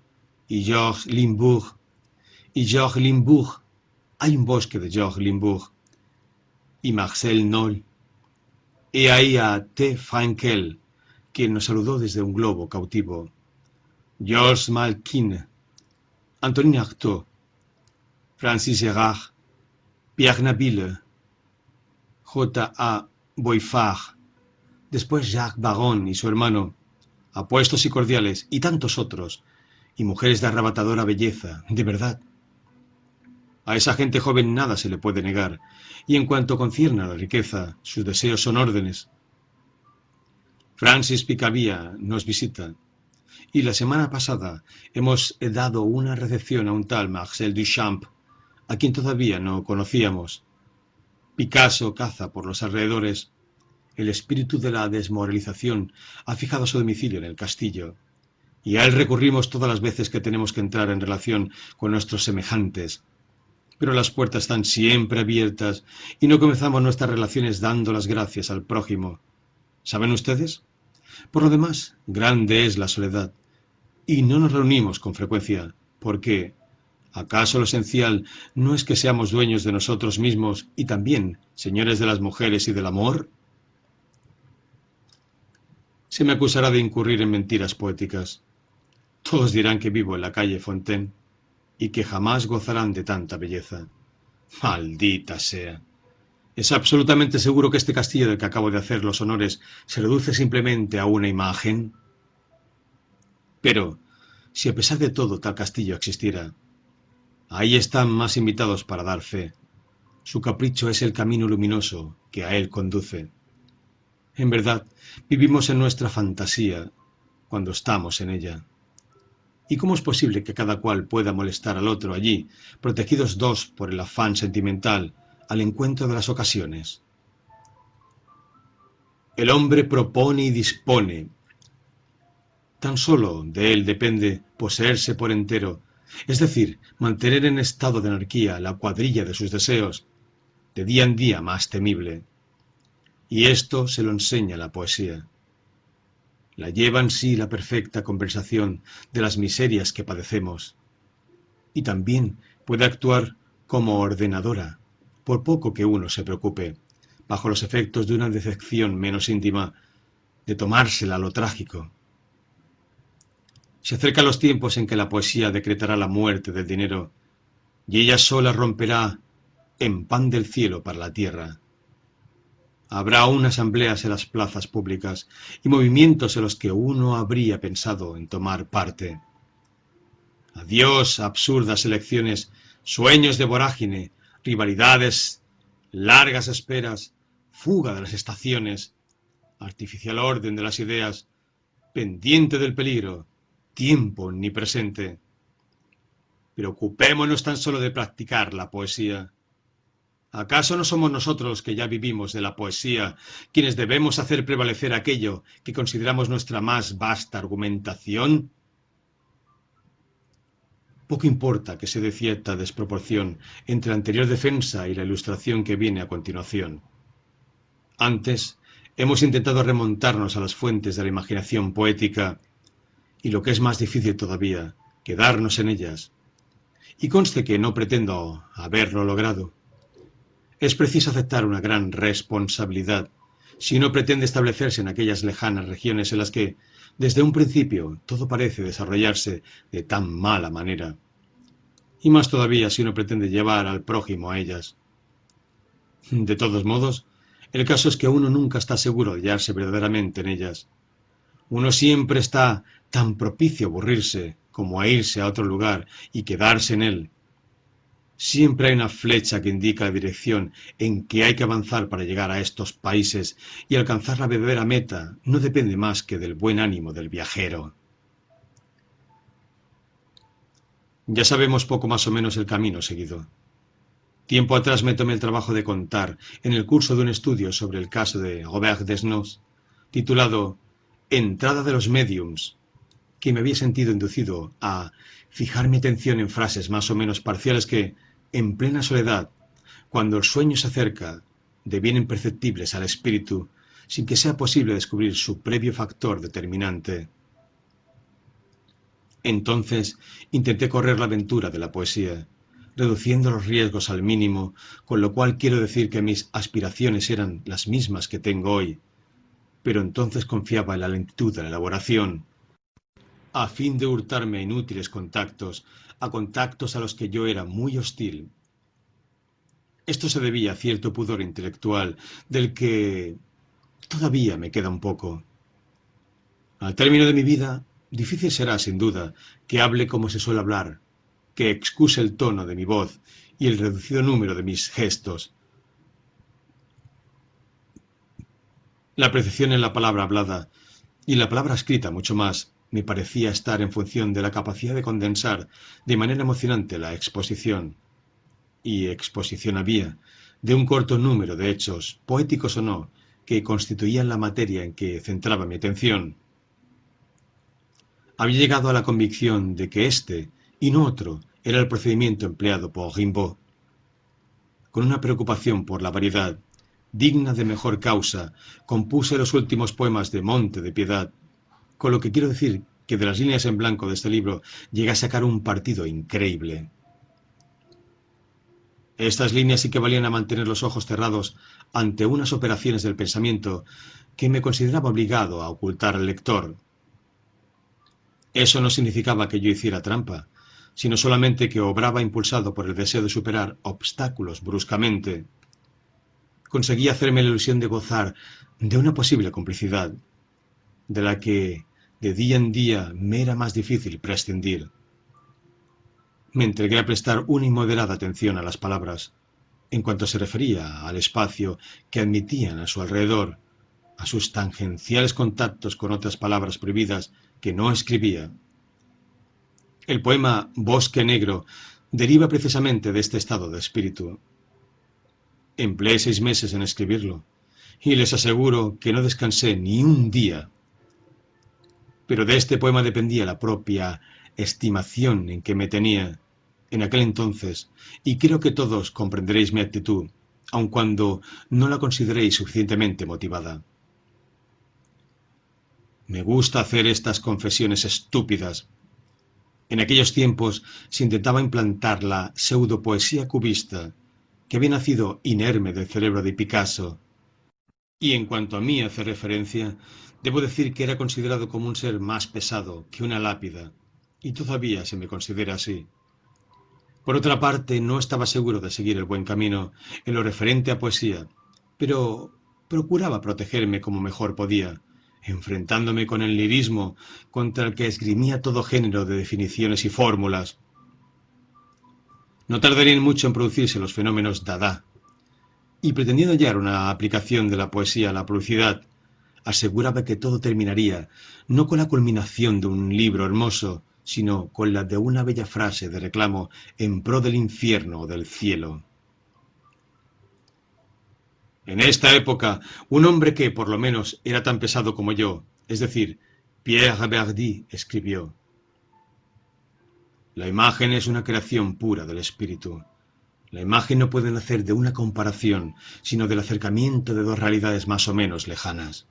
y Georges Limbourg, y Georges Limbourg, hay un bosque de Georges Limbourg, y Marcel Noll, y ahí a T. Frankel, quien nos saludó desde un globo cautivo, Georges Malkin, Antonin Artaud, Francis Gerard, Pierre Nabille, J. A. Boifard, después Jacques Baron y su hermano, apuestos y cordiales, y tantos otros, y mujeres de arrebatadora belleza, de verdad. A esa gente joven nada se le puede negar, y en cuanto concierne a la riqueza, sus deseos son órdenes. Francis Picabia nos visita, y la semana pasada hemos dado una recepción a un tal Marcel Duchamp, a quien todavía no conocíamos. Picasso caza por los alrededores. El espíritu de la desmoralización ha fijado su domicilio en el castillo, y a él recurrimos todas las veces que tenemos que entrar en relación con nuestros semejantes. Pero las puertas están siempre abiertas y no comenzamos nuestras relaciones dando las gracias al prójimo. ¿Saben ustedes? Por lo demás, grande es la soledad, y no nos reunimos con frecuencia, porque ¿acaso lo esencial no es que seamos dueños de nosotros mismos y también señores de las mujeres y del amor? Se me acusará de incurrir en mentiras poéticas. Todos dirán que vivo en la calle Fontaine y que jamás gozarán de tanta belleza. Maldita sea. Es absolutamente seguro que este castillo del que acabo de hacer los honores se reduce simplemente a una imagen. Pero, si a pesar de todo tal castillo existiera, ahí están más invitados para dar fe. Su capricho es el camino luminoso que a él conduce. En verdad, vivimos en nuestra fantasía cuando estamos en ella. ¿Y cómo es posible que cada cual pueda molestar al otro allí, protegidos dos por el afán sentimental, al encuentro de las ocasiones? El hombre propone y dispone, Tan solo de él depende poseerse por entero, es decir, mantener en estado de anarquía la cuadrilla de sus deseos, de día en día más temible. Y esto se lo enseña la poesía. La lleva en sí la perfecta conversación de las miserias que padecemos. Y también puede actuar como ordenadora, por poco que uno se preocupe, bajo los efectos de una decepción menos íntima, de tomársela a lo trágico, se acercan los tiempos en que la poesía decretará la muerte del dinero, y ella sola romperá en pan del cielo para la tierra. Habrá aún asambleas en las plazas públicas y movimientos en los que uno habría pensado en tomar parte. Adiós absurdas elecciones, sueños de vorágine, rivalidades, largas esperas, fuga de las estaciones, artificial orden de las ideas, pendiente del peligro, tiempo ni presente. Preocupémonos tan solo de practicar la poesía. ¿Acaso no somos nosotros que ya vivimos de la poesía quienes debemos hacer prevalecer aquello que consideramos nuestra más vasta argumentación? Poco importa que se dé cierta desproporción entre la anterior defensa y la ilustración que viene a continuación. Antes, hemos intentado remontarnos a las fuentes de la imaginación poética y lo que es más difícil todavía, quedarnos en ellas. Y conste que no pretendo haberlo logrado. Es preciso aceptar una gran responsabilidad si uno pretende establecerse en aquellas lejanas regiones en las que, desde un principio, todo parece desarrollarse de tan mala manera. Y más todavía si uno pretende llevar al prójimo a ellas. De todos modos, el caso es que uno nunca está seguro de hallarse verdaderamente en ellas. Uno siempre está tan propicio aburrirse como a irse a otro lugar y quedarse en él. Siempre hay una flecha que indica la dirección en que hay que avanzar para llegar a estos países y alcanzar la verdadera meta no depende más que del buen ánimo del viajero. Ya sabemos poco más o menos el camino seguido. Tiempo atrás me tomé el trabajo de contar, en el curso de un estudio sobre el caso de Robert Desnos, titulado Entrada de los Mediums, que me había sentido inducido a fijar mi atención en frases más o menos parciales que, en plena soledad, cuando el sueño se acerca, devienen perceptibles al espíritu sin que sea posible descubrir su previo factor determinante. Entonces intenté correr la aventura de la poesía, reduciendo los riesgos al mínimo, con lo cual quiero decir que mis aspiraciones eran las mismas que tengo hoy, pero entonces confiaba en la lentitud de la elaboración, a fin de hurtarme a inútiles contactos, a contactos a los que yo era muy hostil. Esto se debía a cierto pudor intelectual, del que todavía me queda un poco. Al término de mi vida, difícil será, sin duda, que hable como se suele hablar, que excuse el tono de mi voz y el reducido número de mis gestos. La precisión en la palabra hablada y la palabra escrita mucho más me parecía estar en función de la capacidad de condensar de manera emocionante la exposición. Y exposición había, de un corto número de hechos, poéticos o no, que constituían la materia en que centraba mi atención. Había llegado a la convicción de que este y no otro era el procedimiento empleado por Rimbaud. Con una preocupación por la variedad, digna de mejor causa, compuse los últimos poemas de Monte de Piedad, con lo que quiero decir que de las líneas en blanco de este libro llegué a sacar un partido increíble. Estas líneas sí que valían a mantener los ojos cerrados ante unas operaciones del pensamiento que me consideraba obligado a ocultar al lector. Eso no significaba que yo hiciera trampa, sino solamente que obraba impulsado por el deseo de superar obstáculos bruscamente. Conseguí hacerme la ilusión de gozar de una posible complicidad, de la que de día en día me era más difícil prescindir. Me entregué a prestar una inmoderada atención a las palabras, en cuanto se refería al espacio que admitían a su alrededor, a sus tangenciales contactos con otras palabras prohibidas que no escribía. El poema Bosque Negro deriva precisamente de este estado de espíritu. Empleé seis meses en escribirlo, y les aseguro que no descansé ni un día. Pero de este poema dependía la propia estimación en que me tenía en aquel entonces, y creo que todos comprenderéis mi actitud, aun cuando no la consideréis suficientemente motivada. Me gusta hacer estas confesiones estúpidas, en aquellos tiempos se intentaba implantar la pseudopoesía cubista, que había nacido inerme del cerebro de Picasso. Y en cuanto a mí hace referencia, debo decir que era considerado como un ser más pesado que una lápida, y todavía se me considera así. Por otra parte, no estaba seguro de seguir el buen camino en lo referente a poesía, pero procuraba protegerme como mejor podía, enfrentándome con el lirismo contra el que esgrimía todo género de definiciones y fórmulas. No tardarían mucho en producirse los fenómenos Dada, y pretendiendo hallar una aplicación de la poesía a la publicidad, aseguraba que todo terminaría no con la culminación de un libro hermoso, sino con la de una bella frase de reclamo en pro del infierno o del cielo. En esta época, un hombre que, por lo menos, era tan pesado como yo, es decir, Pierre Verdi, escribió, La imagen es una creación pura del espíritu. La imagen no puede nacer de una comparación, sino del acercamiento de dos realidades más o menos lejanas.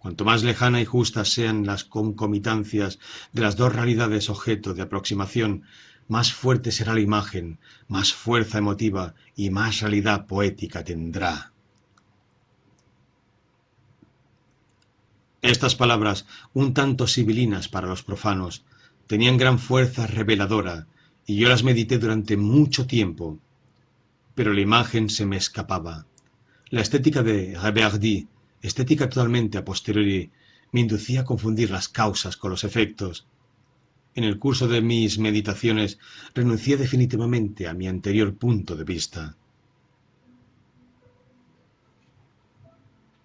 Cuanto más lejana y justas sean las concomitancias de las dos realidades objeto de aproximación, más fuerte será la imagen, más fuerza emotiva y más realidad poética tendrá. Estas palabras, un tanto sibilinas para los profanos, tenían gran fuerza reveladora, y yo las medité durante mucho tiempo. Pero la imagen se me escapaba. La estética de Reverdy, estética totalmente a posteriori, me inducía a confundir las causas con los efectos. En el curso de mis meditaciones renuncié definitivamente a mi anterior punto de vista.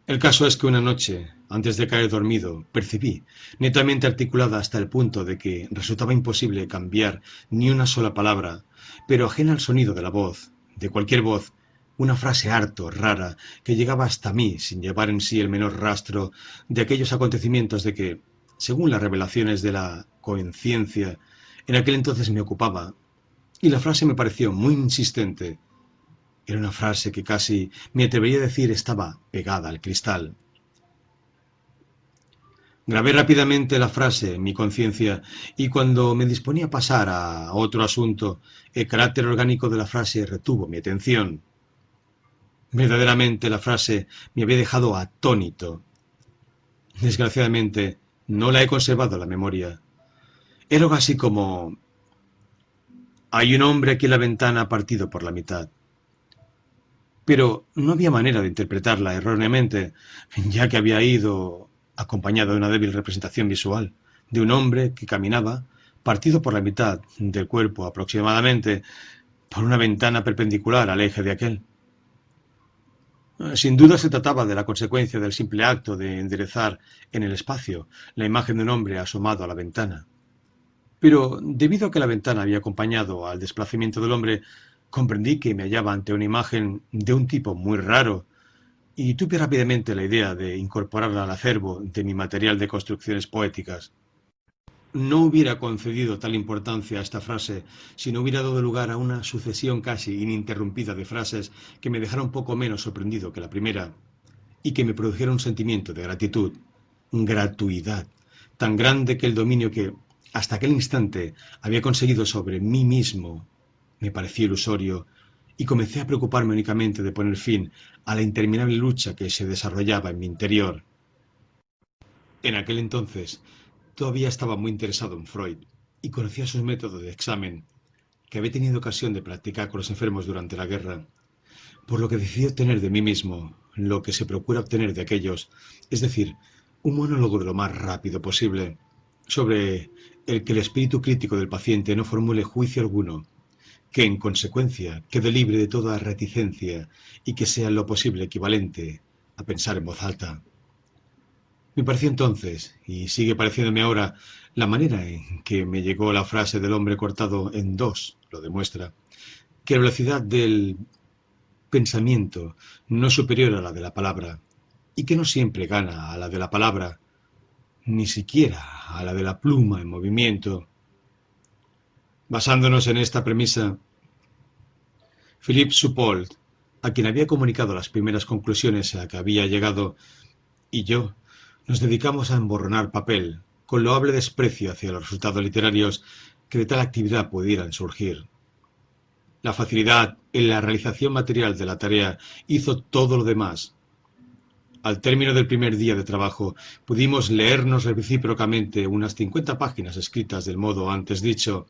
El caso es que una noche, antes de caer dormido, percibí, netamente articulada hasta el punto de que resultaba imposible cambiar ni una sola palabra, pero ajena al sonido de la voz, de cualquier voz, una frase harto, rara, que llegaba hasta mí sin llevar en sí el menor rastro de aquellos acontecimientos de que, según las revelaciones de la conciencia, en aquel entonces me ocupaba, y la frase me pareció muy insistente, era una frase que casi me atrevería a decir estaba pegada al cristal. Grabé rápidamente la frase en mi conciencia y cuando me disponía a pasar a otro asunto, el carácter orgánico de la frase retuvo mi atención. Verdaderamente la frase me había dejado atónito. Desgraciadamente, no la he conservado la memoria. Era algo así como... Hay un hombre aquí en la ventana partido por la mitad pero no había manera de interpretarla erróneamente, ya que había ido acompañado de una débil representación visual, de un hombre que caminaba, partido por la mitad del cuerpo aproximadamente, por una ventana perpendicular al eje de aquel. Sin duda se trataba de la consecuencia del simple acto de enderezar en el espacio la imagen de un hombre asomado a la ventana. Pero debido a que la ventana había acompañado al desplazamiento del hombre, comprendí que me hallaba ante una imagen de un tipo muy raro y tuve rápidamente la idea de incorporarla al acervo de mi material de construcciones poéticas. No hubiera concedido tal importancia a esta frase si no hubiera dado lugar a una sucesión casi ininterrumpida de frases que me dejaron poco menos sorprendido que la primera y que me produjeron un sentimiento de gratitud, gratuidad, tan grande que el dominio que, hasta aquel instante, había conseguido sobre mí mismo me pareció ilusorio y comencé a preocuparme únicamente de poner fin a la interminable lucha que se desarrollaba en mi interior. En aquel entonces todavía estaba muy interesado en Freud y conocía sus métodos de examen que había tenido ocasión de practicar con los enfermos durante la guerra, por lo que decidí obtener de mí mismo lo que se procura obtener de aquellos, es decir, un monólogo lo más rápido posible, sobre el que el espíritu crítico del paciente no formule juicio alguno que en consecuencia quede libre de toda reticencia y que sea lo posible equivalente a pensar en voz alta. Me pareció entonces, y sigue pareciéndome ahora, la manera en que me llegó la frase del hombre cortado en dos, lo demuestra, que la velocidad del pensamiento no es superior a la de la palabra, y que no siempre gana a la de la palabra, ni siquiera a la de la pluma en movimiento, Basándonos en esta premisa, Philippe Soupault, a quien había comunicado las primeras conclusiones a que había llegado, y yo nos dedicamos a emborronar papel, con loable desprecio hacia los resultados literarios que de tal actividad pudieran surgir. La facilidad en la realización material de la tarea hizo todo lo demás. Al término del primer día de trabajo pudimos leernos recíprocamente unas cincuenta páginas escritas del modo antes dicho,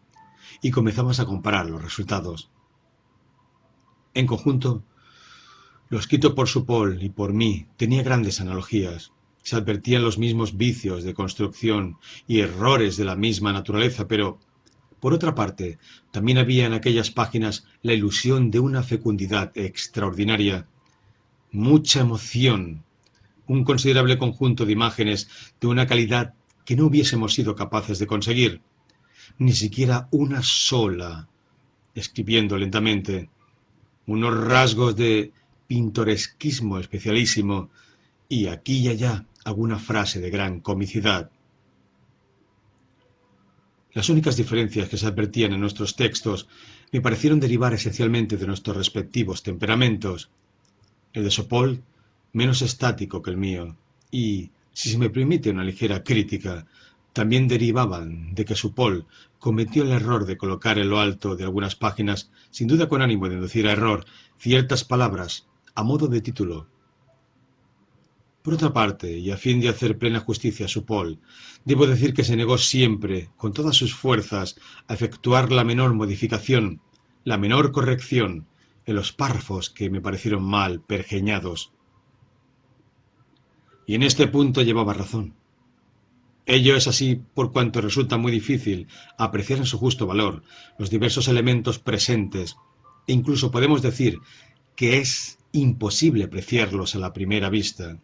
y comenzamos a comparar los resultados. En conjunto, lo escrito por Supol y por mí tenía grandes analogías. Se advertían los mismos vicios de construcción y errores de la misma naturaleza, pero, por otra parte, también había en aquellas páginas la ilusión de una fecundidad extraordinaria, mucha emoción, un considerable conjunto de imágenes de una calidad que no hubiésemos sido capaces de conseguir ni siquiera una sola, escribiendo lentamente, unos rasgos de pintoresquismo especialísimo y aquí y allá alguna frase de gran comicidad. Las únicas diferencias que se advertían en nuestros textos me parecieron derivar esencialmente de nuestros respectivos temperamentos. El de Sopol, menos estático que el mío, y, si se me permite una ligera crítica, también derivaban de que Supol cometió el error de colocar en lo alto de algunas páginas, sin duda con ánimo de inducir a error, ciertas palabras a modo de título. Por otra parte, y a fin de hacer plena justicia a Supol, debo decir que se negó siempre, con todas sus fuerzas, a efectuar la menor modificación, la menor corrección en los párrafos que me parecieron mal pergeñados. Y en este punto llevaba razón. Ello es así por cuanto resulta muy difícil apreciar en su justo valor los diversos elementos presentes e incluso podemos decir que es imposible apreciarlos a la primera vista.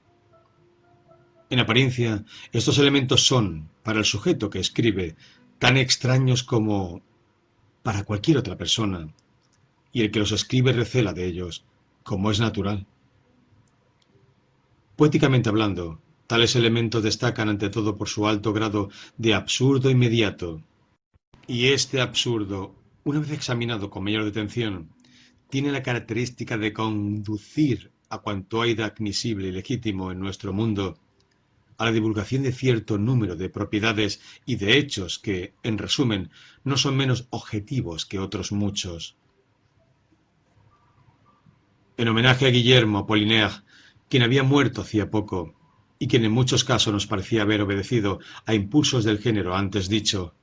En apariencia, estos elementos son, para el sujeto que escribe, tan extraños como para cualquier otra persona, y el que los escribe recela de ellos, como es natural. Poéticamente hablando, Tales elementos destacan ante todo por su alto grado de absurdo inmediato. Y este absurdo, una vez examinado con mayor detención, tiene la característica de conducir a cuanto hay de admisible y legítimo en nuestro mundo a la divulgación de cierto número de propiedades y de hechos que, en resumen, no son menos objetivos que otros muchos. En homenaje a Guillermo Apollinaire, quien había muerto hacía poco, y quien en muchos casos nos parecía haber obedecido a impulsos del género antes dicho,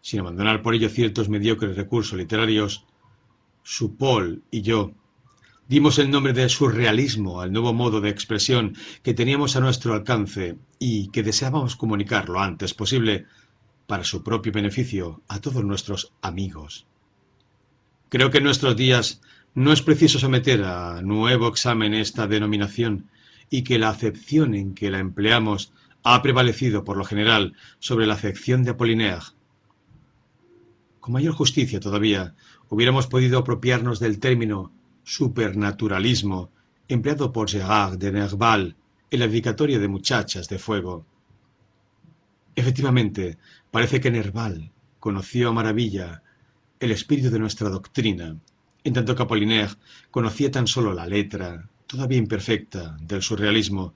sin abandonar por ello ciertos mediocres recursos literarios, su Paul y yo dimos el nombre de surrealismo al nuevo modo de expresión que teníamos a nuestro alcance y que deseábamos comunicar lo antes posible para su propio beneficio a todos nuestros amigos. Creo que en nuestros días no es preciso someter a nuevo examen esta denominación, y que la acepción en que la empleamos ha prevalecido por lo general sobre la acepción de Apollinaire. Con mayor justicia todavía hubiéramos podido apropiarnos del término supernaturalismo empleado por Gérard de Nerval en la dedicatoria de Muchachas de Fuego. Efectivamente, parece que Nerval conoció a maravilla el espíritu de nuestra doctrina, en tanto que Apollinaire conocía tan solo la letra, todavía imperfecta, del surrealismo,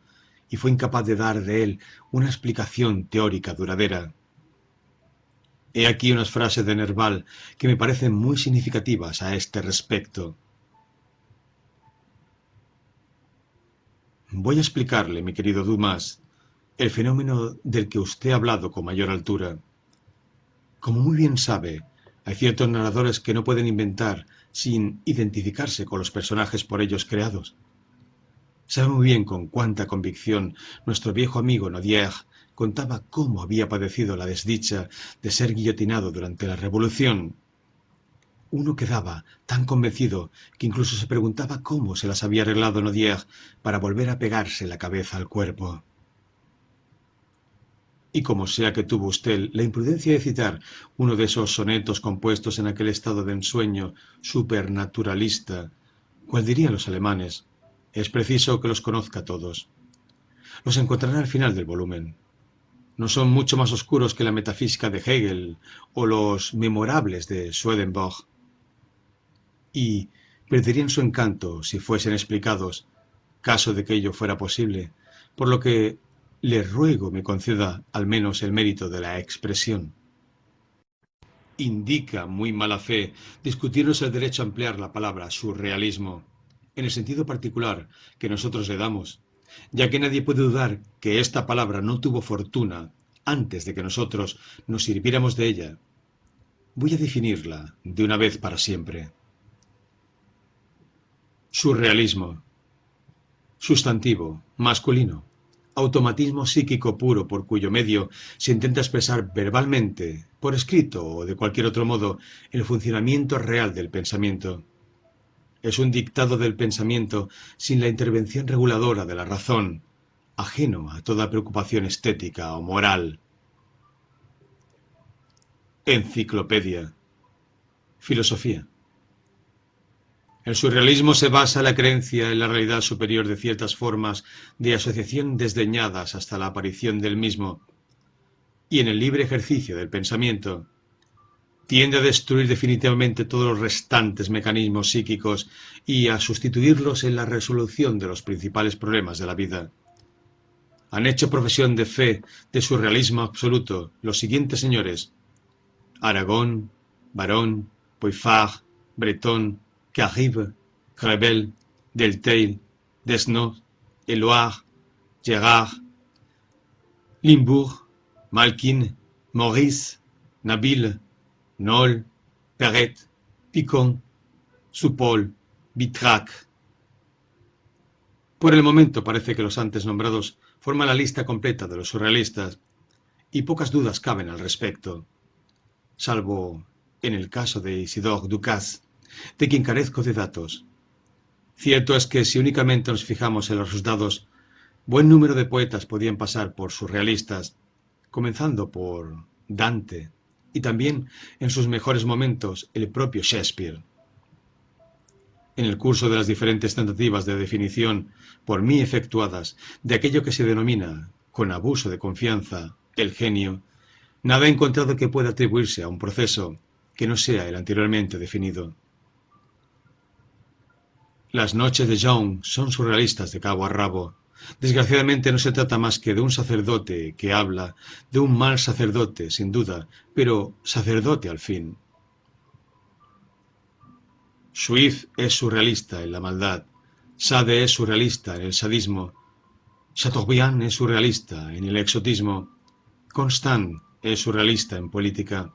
y fue incapaz de dar de él una explicación teórica duradera. He aquí unas frases de Nerval que me parecen muy significativas a este respecto. Voy a explicarle, mi querido Dumas, el fenómeno del que usted ha hablado con mayor altura. Como muy bien sabe, hay ciertos narradores que no pueden inventar sin identificarse con los personajes por ellos creados. Sabe muy bien con cuánta convicción nuestro viejo amigo Nodier contaba cómo había padecido la desdicha de ser guillotinado durante la Revolución. Uno quedaba tan convencido que incluso se preguntaba cómo se las había arreglado Nodier para volver a pegarse la cabeza al cuerpo. Y como sea que tuvo usted la imprudencia de citar uno de esos sonetos compuestos en aquel estado de ensueño supernaturalista, ¿cuál dirían los alemanes? Es preciso que los conozca todos. Los encontrará al final del volumen. No son mucho más oscuros que la metafísica de Hegel o los memorables de Swedenborg. Y perderían su encanto si fuesen explicados, caso de que ello fuera posible, por lo que le ruego me conceda al menos el mérito de la expresión. Indica muy mala fe discutirnos el derecho a emplear la palabra surrealismo en el sentido particular que nosotros le damos, ya que nadie puede dudar que esta palabra no tuvo fortuna antes de que nosotros nos sirviéramos de ella. Voy a definirla de una vez para siempre. Surrealismo. Sustantivo, masculino. Automatismo psíquico puro por cuyo medio se intenta expresar verbalmente, por escrito o de cualquier otro modo, el funcionamiento real del pensamiento es un dictado del pensamiento sin la intervención reguladora de la razón, ajeno a toda preocupación estética o moral. Enciclopedia. Filosofía. El surrealismo se basa en la creencia en la realidad superior de ciertas formas de asociación desdeñadas hasta la aparición del mismo, y en el libre ejercicio del pensamiento, tiende a destruir definitivamente todos los restantes mecanismos psíquicos y a sustituirlos en la resolución de los principales problemas de la vida. Han hecho profesión de fe de su realismo absoluto los siguientes señores Aragón, Barón, Poiffard, Breton, Carrive, Crevel, Delteil, Desnos, Eloire, Gérard, Limbourg, Malkin, Maurice, Nabil, Nol, Perret, Picon, Supol, Vitrac. Por el momento parece que los antes nombrados forman la lista completa de los surrealistas, y pocas dudas caben al respecto, salvo en el caso de Isidore Ducasse, de quien carezco de datos. Cierto es que si únicamente nos fijamos en los resultados, buen número de poetas podían pasar por surrealistas, comenzando por Dante y también en sus mejores momentos el propio Shakespeare. En el curso de las diferentes tentativas de definición por mí efectuadas de aquello que se denomina, con abuso de confianza, el genio, nada he encontrado que pueda atribuirse a un proceso que no sea el anteriormente definido. Las noches de Young son surrealistas de cabo a rabo. Desgraciadamente no se trata más que de un sacerdote que habla, de un mal sacerdote, sin duda, pero sacerdote al fin. Swift es surrealista en la maldad, Sade es surrealista en el sadismo, Chateaubriand es surrealista en el exotismo, Constant es surrealista en política,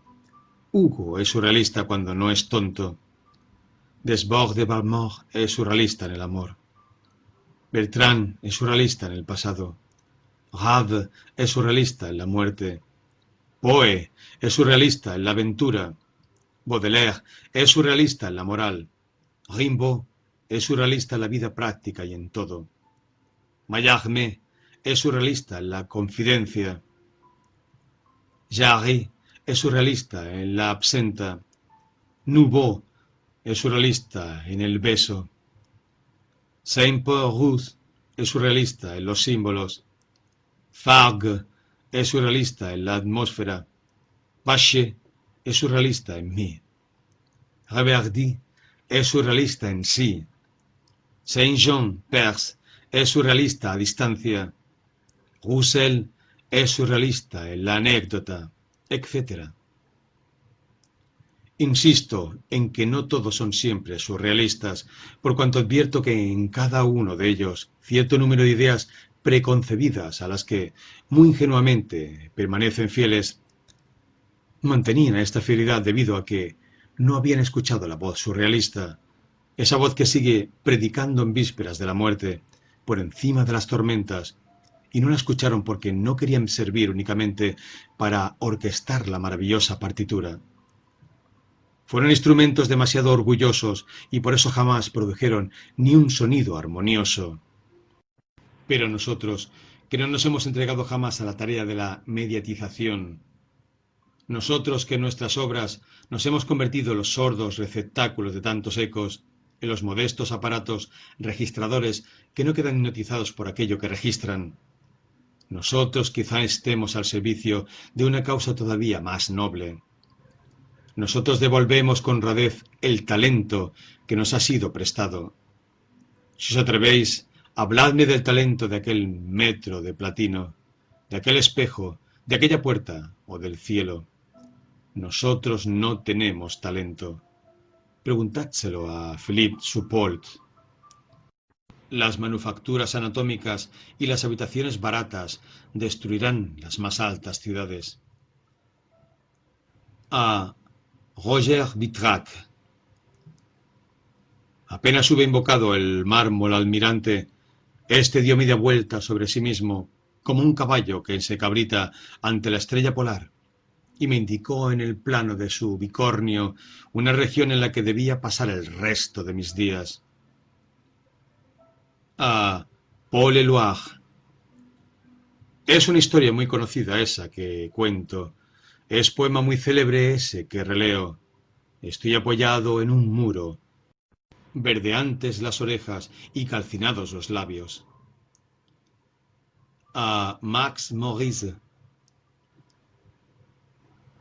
Hugo es surrealista cuando no es tonto, De Balmore es surrealista en el amor. Bertrand es surrealista en el pasado. Rade es surrealista en la muerte. Poe es surrealista en la aventura. Baudelaire es surrealista en la moral. Rimbaud es surrealista en la vida práctica y en todo. Mallarmé es surrealista en la confidencia. Jarry es surrealista en la absenta. Nouveau surrealista en el beso. Saint-Paul Ruth es surrealista en los símbolos. Fargue es surrealista en la atmósfera. Pache es surrealista en mí. Reverdy es surrealista en sí. Saint-Jean Perse es surrealista a distancia. Roussel es surrealista en la anécdota, etc. Insisto en que no todos son siempre surrealistas, por cuanto advierto que en cada uno de ellos cierto número de ideas preconcebidas a las que, muy ingenuamente, permanecen fieles, mantenían esta fidelidad debido a que no habían escuchado la voz surrealista, esa voz que sigue predicando en vísperas de la muerte, por encima de las tormentas, y no la escucharon porque no querían servir únicamente para orquestar la maravillosa partitura. Fueron instrumentos demasiado orgullosos y por eso jamás produjeron ni un sonido armonioso. Pero nosotros, que no nos hemos entregado jamás a la tarea de la mediatización, nosotros que en nuestras obras nos hemos convertido en los sordos receptáculos de tantos ecos, en los modestos aparatos registradores que no quedan hipnotizados por aquello que registran, nosotros quizá estemos al servicio de una causa todavía más noble nosotros devolvemos con honradez el talento que nos ha sido prestado. Si os atrevéis, habladme del talento de aquel metro de platino, de aquel espejo, de aquella puerta o del cielo. Nosotros no tenemos talento. Preguntádselo a Philippe Suppolt. Las manufacturas anatómicas y las habitaciones baratas destruirán las más altas ciudades. Roger Vitrac. Apenas hube invocado el mármol almirante, este dio media vuelta sobre sí mismo, como un caballo que se cabrita ante la estrella polar, y me indicó en el plano de su bicornio una región en la que debía pasar el resto de mis días. A Paul Eluard. Es una historia muy conocida esa que cuento, es poema muy célebre ese que releo. Estoy apoyado en un muro, verdeantes las orejas y calcinados los labios. A Max Maurice.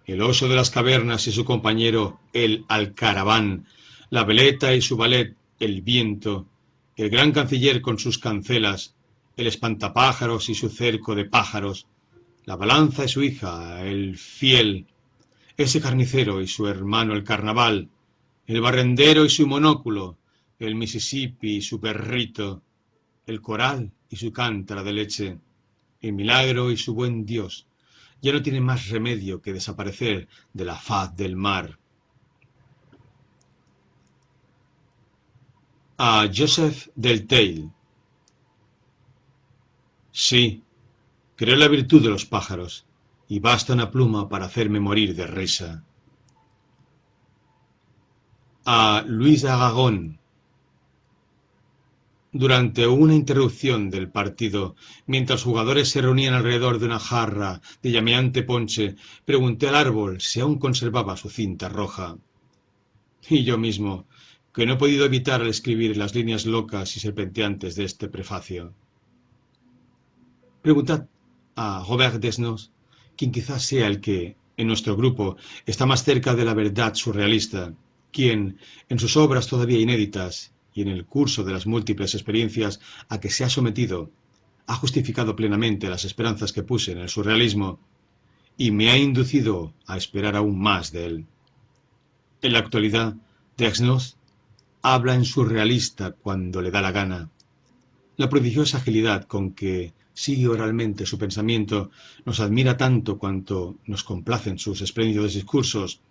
El oso de las cavernas y su compañero, el alcaraván, la veleta y su ballet, el viento, el gran canciller con sus cancelas, el espantapájaros y su cerco de pájaros, la balanza y su hija, el fiel, ese carnicero y su hermano el carnaval, el barrendero y su monóculo, el Mississippi y su perrito, el coral y su cántara de leche, el milagro y su buen Dios, ya no tienen más remedio que desaparecer de la faz del mar. A Joseph del Tail. Sí, Creo la virtud de los pájaros, y basta una pluma para hacerme morir de risa. A Luis Agagón. Durante una interrupción del partido, mientras jugadores se reunían alrededor de una jarra de llameante ponche, pregunté al árbol si aún conservaba su cinta roja. Y yo mismo, que no he podido evitar al escribir las líneas locas y serpenteantes de este prefacio. Preguntad a Robert Desnos, quien quizás sea el que, en nuestro grupo, está más cerca de la verdad surrealista, quien, en sus obras todavía inéditas y en el curso de las múltiples experiencias a que se ha sometido, ha justificado plenamente las esperanzas que puse en el surrealismo y me ha inducido a esperar aún más de él. En la actualidad, Desnos habla en surrealista cuando le da la gana. La prodigiosa agilidad con que sigue oralmente su pensamiento nos admira tanto cuanto nos complacen sus espléndidos discursos,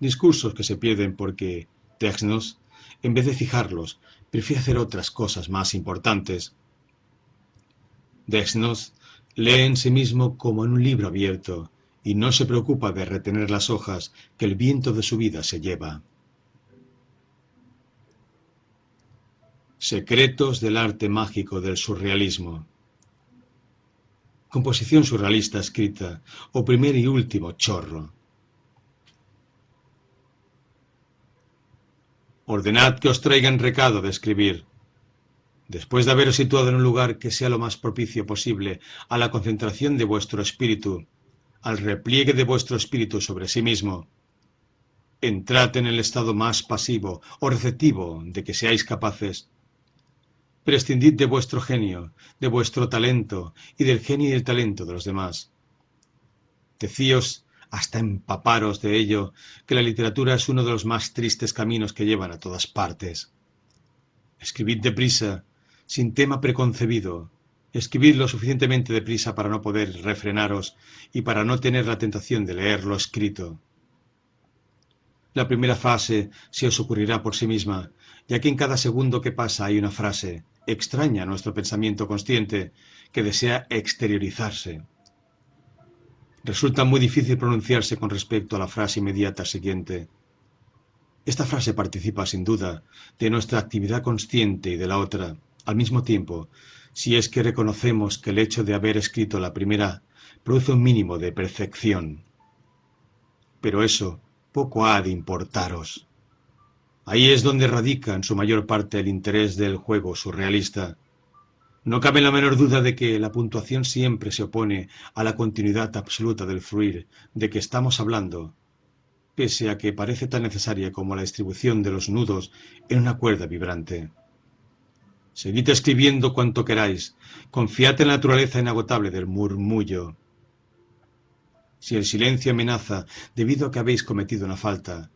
discursos que se pierden porque Texnos, en vez de fijarlos, prefiere hacer otras cosas más importantes. Texnos lee en sí mismo como en un libro abierto y no se preocupa de retener las hojas que el viento de su vida se lleva. Secretos del arte mágico del surrealismo. Composición surrealista escrita, o primer y último chorro. Ordenad que os traigan recado de escribir. Después de haberos situado en un lugar que sea lo más propicio posible a la concentración de vuestro espíritu, al repliegue de vuestro espíritu sobre sí mismo, entrad en el estado más pasivo o receptivo de que seáis capaces Prescindid de vuestro genio, de vuestro talento y del genio y el talento de los demás. Decíos, hasta empaparos de ello, que la literatura es uno de los más tristes caminos que llevan a todas partes. Escribid deprisa, sin tema preconcebido. Escribid lo suficientemente deprisa para no poder refrenaros y para no tener la tentación de leer lo escrito. La primera fase se os ocurrirá por sí misma, ya que en cada segundo que pasa hay una frase, extraña a nuestro pensamiento consciente, que desea exteriorizarse. Resulta muy difícil pronunciarse con respecto a la frase inmediata siguiente. Esta frase participa, sin duda, de nuestra actividad consciente y de la otra, al mismo tiempo, si es que reconocemos que el hecho de haber escrito la primera produce un mínimo de perfección. Pero eso poco ha de importaros. Ahí es donde radica en su mayor parte el interés del juego surrealista. No cabe la menor duda de que la puntuación siempre se opone a la continuidad absoluta del fluir de que estamos hablando, pese a que parece tan necesaria como la distribución de los nudos en una cuerda vibrante. Seguid escribiendo cuanto queráis, confiad en la naturaleza inagotable del murmullo. Si el silencio amenaza debido a que habéis cometido una falta,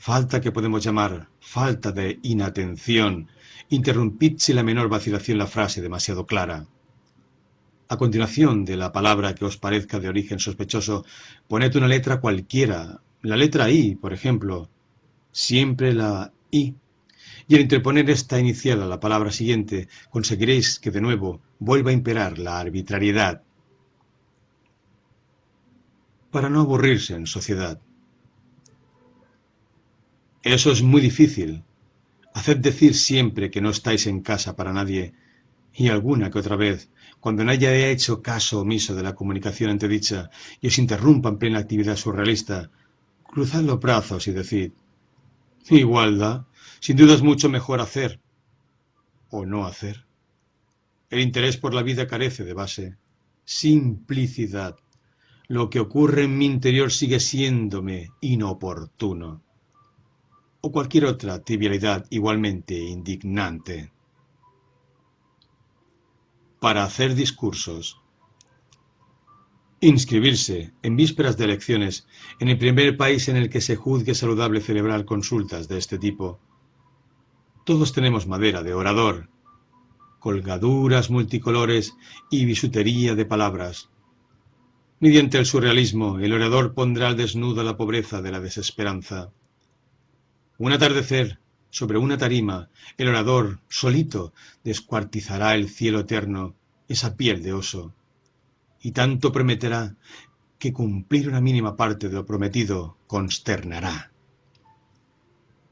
falta que podemos llamar falta de inatención. Interrumpid sin la menor vacilación la frase demasiado clara. A continuación de la palabra que os parezca de origen sospechoso, poned una letra cualquiera, la letra I, por ejemplo, siempre la I. Y al interponer esta inicial a la palabra siguiente, conseguiréis que de nuevo vuelva a imperar la arbitrariedad. Para no aburrirse en sociedad. Eso es muy difícil. Haced decir siempre que no estáis en casa para nadie, y alguna que otra vez, cuando nadie haya hecho caso omiso de la comunicación antedicha y os interrumpa en plena actividad surrealista, cruzad los brazos y decid, igualdad, sin duda es mucho mejor hacer o no hacer. El interés por la vida carece de base. Simplicidad. Lo que ocurre en mi interior sigue siéndome inoportuno o cualquier otra trivialidad igualmente indignante. Para hacer discursos. Inscribirse en vísperas de elecciones en el primer país en el que se juzgue saludable celebrar consultas de este tipo. Todos tenemos madera de orador, colgaduras multicolores y bisutería de palabras. Mediante el surrealismo, el orador pondrá al desnudo la pobreza de la desesperanza. Un atardecer, sobre una tarima, el orador, solito, descuartizará el cielo eterno, esa piel de oso. Y tanto prometerá que cumplir una mínima parte de lo prometido consternará.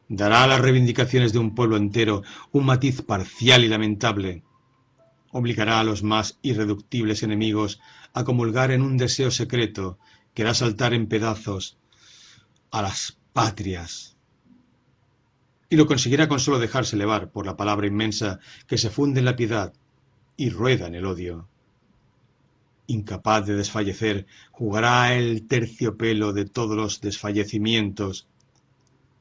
Dará a las reivindicaciones de un pueblo entero un matiz parcial y lamentable. Obligará a los más irreductibles enemigos a comulgar en un deseo secreto que hará saltar en pedazos a las patrias. Y lo conseguirá con solo dejarse elevar por la palabra inmensa que se funde en la piedad y rueda en el odio. Incapaz de desfallecer, jugará el terciopelo de todos los desfallecimientos.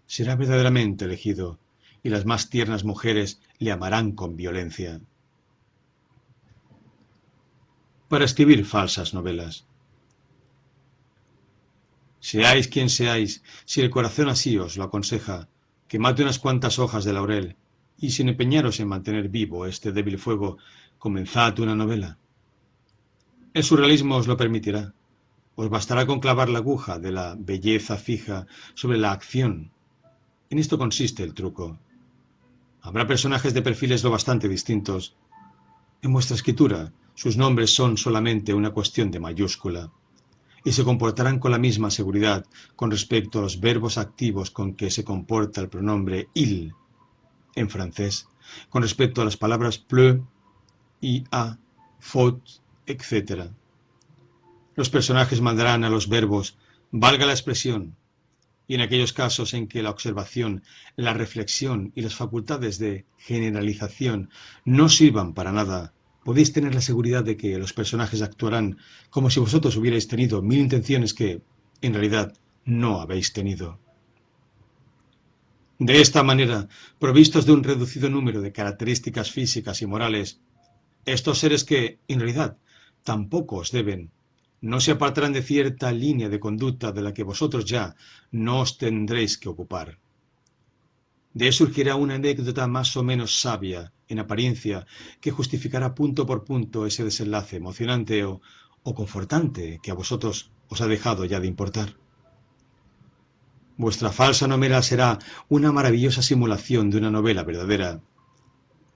Será verdaderamente elegido, y las más tiernas mujeres le amarán con violencia. Para escribir falsas novelas. Seáis quien seáis, si el corazón así os lo aconseja, que mate unas cuantas hojas de laurel, y sin empeñaros en mantener vivo este débil fuego, comenzad una novela. El surrealismo os lo permitirá. Os bastará con clavar la aguja de la belleza fija sobre la acción. En esto consiste el truco. Habrá personajes de perfiles lo bastante distintos. En vuestra escritura, sus nombres son solamente una cuestión de mayúscula y se comportarán con la misma seguridad con respecto a los verbos activos con que se comporta el pronombre il en francés, con respecto a las palabras pleu, a, faute, etc. Los personajes mandarán a los verbos, valga la expresión, y en aquellos casos en que la observación, la reflexión y las facultades de generalización no sirvan para nada, podéis tener la seguridad de que los personajes actuarán como si vosotros hubierais tenido mil intenciones que, en realidad, no habéis tenido. De esta manera, provistos de un reducido número de características físicas y morales, estos seres que, en realidad, tampoco os deben, no se apartarán de cierta línea de conducta de la que vosotros ya no os tendréis que ocupar. De surgirá una anécdota más o menos sabia, en apariencia, que justificará punto por punto ese desenlace emocionante o, o confortante que a vosotros os ha dejado ya de importar. Vuestra falsa novela será una maravillosa simulación de una novela verdadera.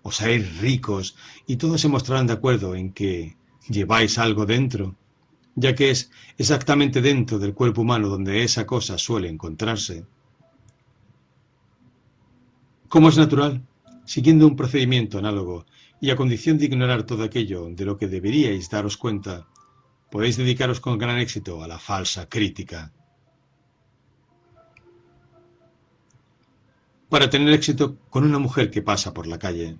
Os haréis ricos y todos se mostrarán de acuerdo en que lleváis algo dentro, ya que es exactamente dentro del cuerpo humano donde esa cosa suele encontrarse. Como es natural, siguiendo un procedimiento análogo y a condición de ignorar todo aquello de lo que deberíais daros cuenta, podéis dedicaros con gran éxito a la falsa crítica. Para tener éxito con una mujer que pasa por la calle.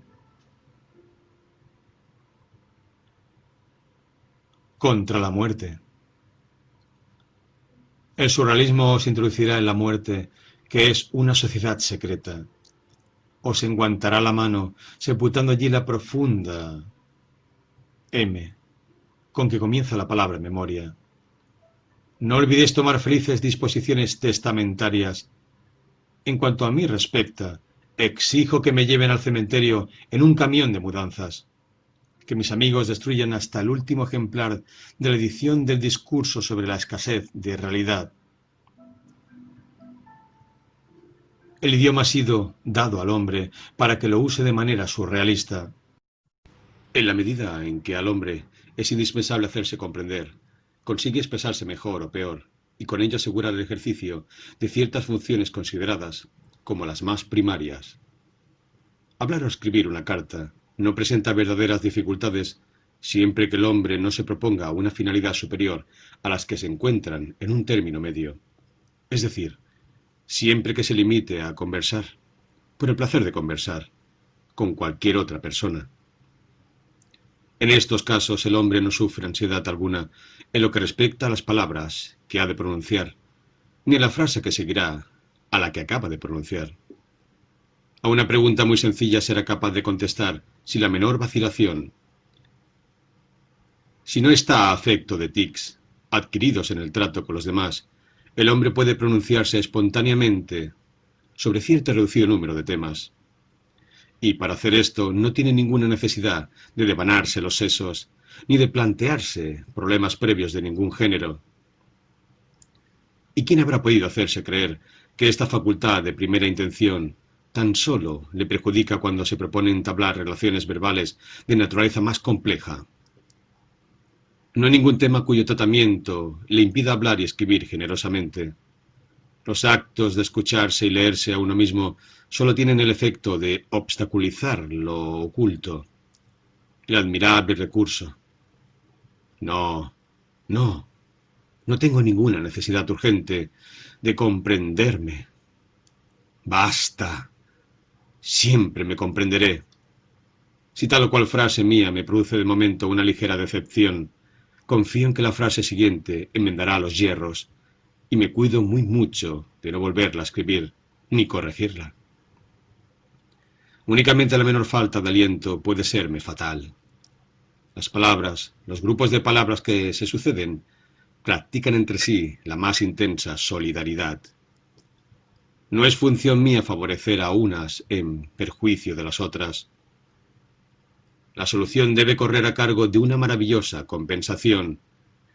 Contra la muerte. El surrealismo os introducirá en la muerte, que es una sociedad secreta os enguantará la mano, sepultando allí la profunda M, con que comienza la palabra memoria. No olvidéis tomar felices disposiciones testamentarias. En cuanto a mí respecta, exijo que me lleven al cementerio en un camión de mudanzas, que mis amigos destruyan hasta el último ejemplar de la edición del discurso sobre la escasez de realidad El idioma ha sido dado al hombre para que lo use de manera surrealista. En la medida en que al hombre es indispensable hacerse comprender, consigue expresarse mejor o peor, y con ello asegurar el ejercicio de ciertas funciones consideradas como las más primarias. Hablar o escribir una carta no presenta verdaderas dificultades siempre que el hombre no se proponga una finalidad superior a las que se encuentran en un término medio. Es decir, siempre que se limite a conversar, por el placer de conversar, con cualquier otra persona. En estos casos el hombre no sufre ansiedad alguna en lo que respecta a las palabras que ha de pronunciar, ni a la frase que seguirá a la que acaba de pronunciar. A una pregunta muy sencilla será capaz de contestar sin la menor vacilación. Si no está a afecto de tics, adquiridos en el trato con los demás, el hombre puede pronunciarse espontáneamente sobre cierto reducido número de temas. Y para hacer esto no tiene ninguna necesidad de devanarse los sesos, ni de plantearse problemas previos de ningún género. ¿Y quién habrá podido hacerse creer que esta facultad de primera intención tan solo le perjudica cuando se propone entablar relaciones verbales de naturaleza más compleja? No hay ningún tema cuyo tratamiento le impida hablar y escribir generosamente. Los actos de escucharse y leerse a uno mismo solo tienen el efecto de obstaculizar lo oculto, el admirable recurso. No, no, no tengo ninguna necesidad urgente de comprenderme. Basta. Siempre me comprenderé. Si tal o cual frase mía me produce de momento una ligera decepción, confío en que la frase siguiente enmendará los hierros y me cuido muy mucho de no volverla a escribir ni corregirla. Únicamente la menor falta de aliento puede serme fatal. Las palabras, los grupos de palabras que se suceden, practican entre sí la más intensa solidaridad. No es función mía favorecer a unas en perjuicio de las otras. La solución debe correr a cargo de una maravillosa compensación,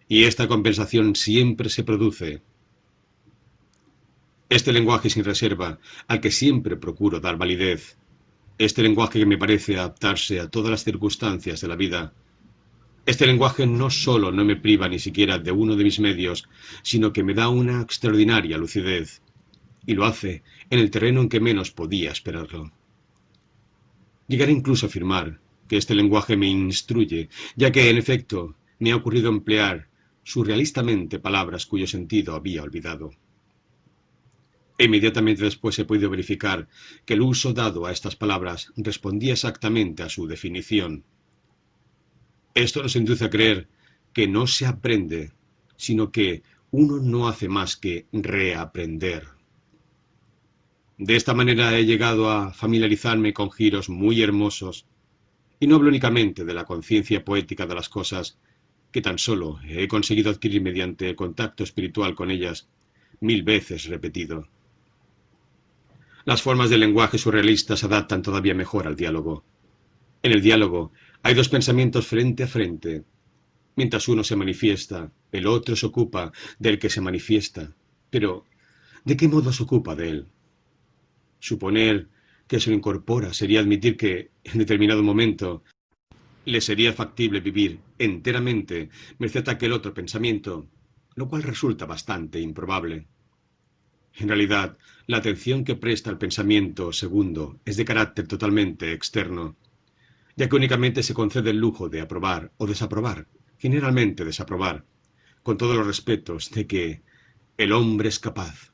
y esta compensación siempre se produce. Este lenguaje sin reserva, al que siempre procuro dar validez, este lenguaje que me parece adaptarse a todas las circunstancias de la vida, este lenguaje no solo no me priva ni siquiera de uno de mis medios, sino que me da una extraordinaria lucidez, y lo hace en el terreno en que menos podía esperarlo. Llegaré incluso a afirmar que este lenguaje me instruye, ya que, en efecto, me ha ocurrido emplear surrealistamente palabras cuyo sentido había olvidado. Inmediatamente después he podido verificar que el uso dado a estas palabras respondía exactamente a su definición, esto nos induce a creer que no se aprende, sino que uno no hace más que reaprender. De esta manera he llegado a familiarizarme con giros muy hermosos, y no hablo únicamente de la conciencia poética de las cosas, que tan solo he conseguido adquirir mediante el contacto espiritual con ellas, mil veces repetido. Las formas del lenguaje surrealista se adaptan todavía mejor al diálogo. En el diálogo hay dos pensamientos frente a frente. Mientras uno se manifiesta, el otro se ocupa del que se manifiesta. Pero, ¿de qué modo se ocupa de él? Suponer que se lo incorpora sería admitir que, en determinado momento, le sería factible vivir enteramente merced a aquel otro pensamiento, lo cual resulta bastante improbable. En realidad, la atención que presta al pensamiento segundo es de carácter totalmente externo ya que únicamente se concede el lujo de aprobar o desaprobar, generalmente desaprobar, con todos los respetos de que el hombre es capaz.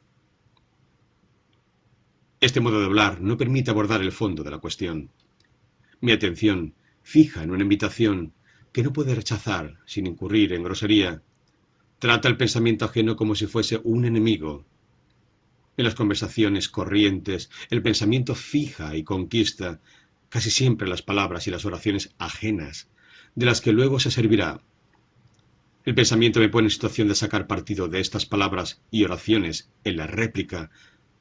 Este modo de hablar no permite abordar el fondo de la cuestión. Mi atención, fija en una invitación que no puede rechazar sin incurrir en grosería, trata el pensamiento ajeno como si fuese un enemigo. En las conversaciones corrientes, el pensamiento fija y conquista casi siempre las palabras y las oraciones ajenas, de las que luego se servirá. El pensamiento me pone en situación de sacar partido de estas palabras y oraciones en la réplica,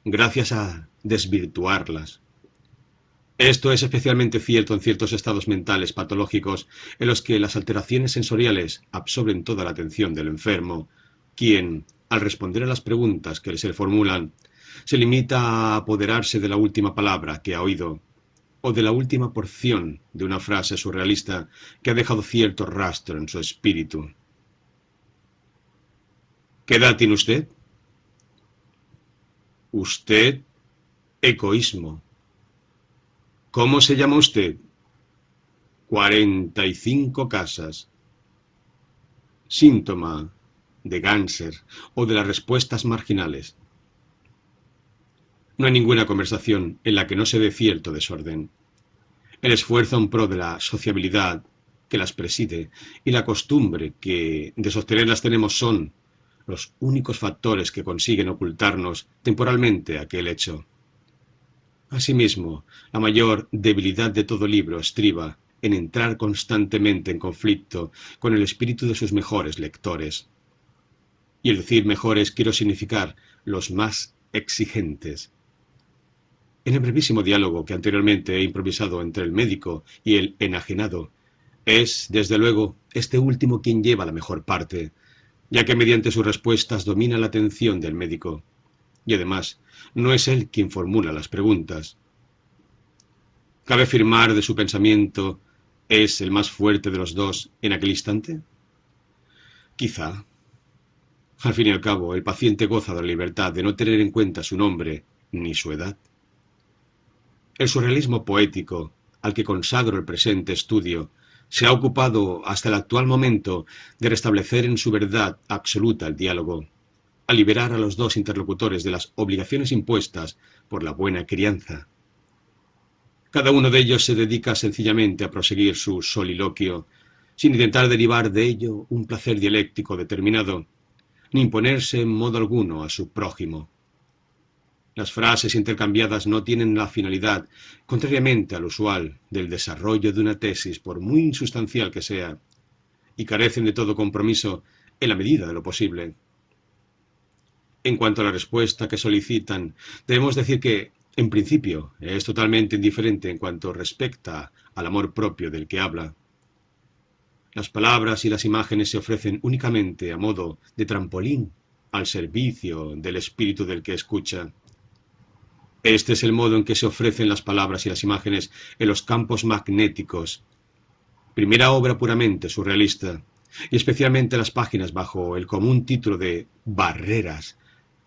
gracias a desvirtuarlas. Esto es especialmente cierto en ciertos estados mentales patológicos en los que las alteraciones sensoriales absorben toda la atención del enfermo, quien, al responder a las preguntas que se le formulan, se limita a apoderarse de la última palabra que ha oído o de la última porción de una frase surrealista que ha dejado cierto rastro en su espíritu. ¿Qué edad tiene usted? Usted, egoísmo. ¿Cómo se llama usted? Cuarenta y cinco casas. Síntoma de Ganser o de las respuestas marginales. No hay ninguna conversación en la que no se dé cierto desorden. El esfuerzo en pro de la sociabilidad que las preside y la costumbre que de sostenerlas tenemos son los únicos factores que consiguen ocultarnos temporalmente aquel hecho. Asimismo, la mayor debilidad de todo libro estriba en entrar constantemente en conflicto con el espíritu de sus mejores lectores. Y el decir mejores quiero significar los más exigentes, en el brevísimo diálogo que anteriormente he improvisado entre el médico y el enajenado, es, desde luego, este último quien lleva la mejor parte, ya que mediante sus respuestas domina la atención del médico. Y además, no es él quien formula las preguntas. ¿Cabe afirmar de su pensamiento es el más fuerte de los dos en aquel instante? Quizá. Al fin y al cabo, el paciente goza de la libertad de no tener en cuenta su nombre ni su edad. El surrealismo poético, al que consagro el presente estudio, se ha ocupado hasta el actual momento de restablecer en su verdad absoluta el diálogo, a liberar a los dos interlocutores de las obligaciones impuestas por la buena crianza. Cada uno de ellos se dedica sencillamente a proseguir su soliloquio, sin intentar derivar de ello un placer dialéctico determinado, ni imponerse en modo alguno a su prójimo. Las frases intercambiadas no tienen la finalidad, contrariamente al usual, del desarrollo de una tesis, por muy insustancial que sea, y carecen de todo compromiso en la medida de lo posible. En cuanto a la respuesta que solicitan, debemos decir que, en principio, es totalmente indiferente en cuanto respecta al amor propio del que habla. Las palabras y las imágenes se ofrecen únicamente a modo de trampolín al servicio del espíritu del que escucha. Este es el modo en que se ofrecen las palabras y las imágenes en los campos magnéticos. Primera obra puramente surrealista, y especialmente las páginas bajo el común título de Barreras,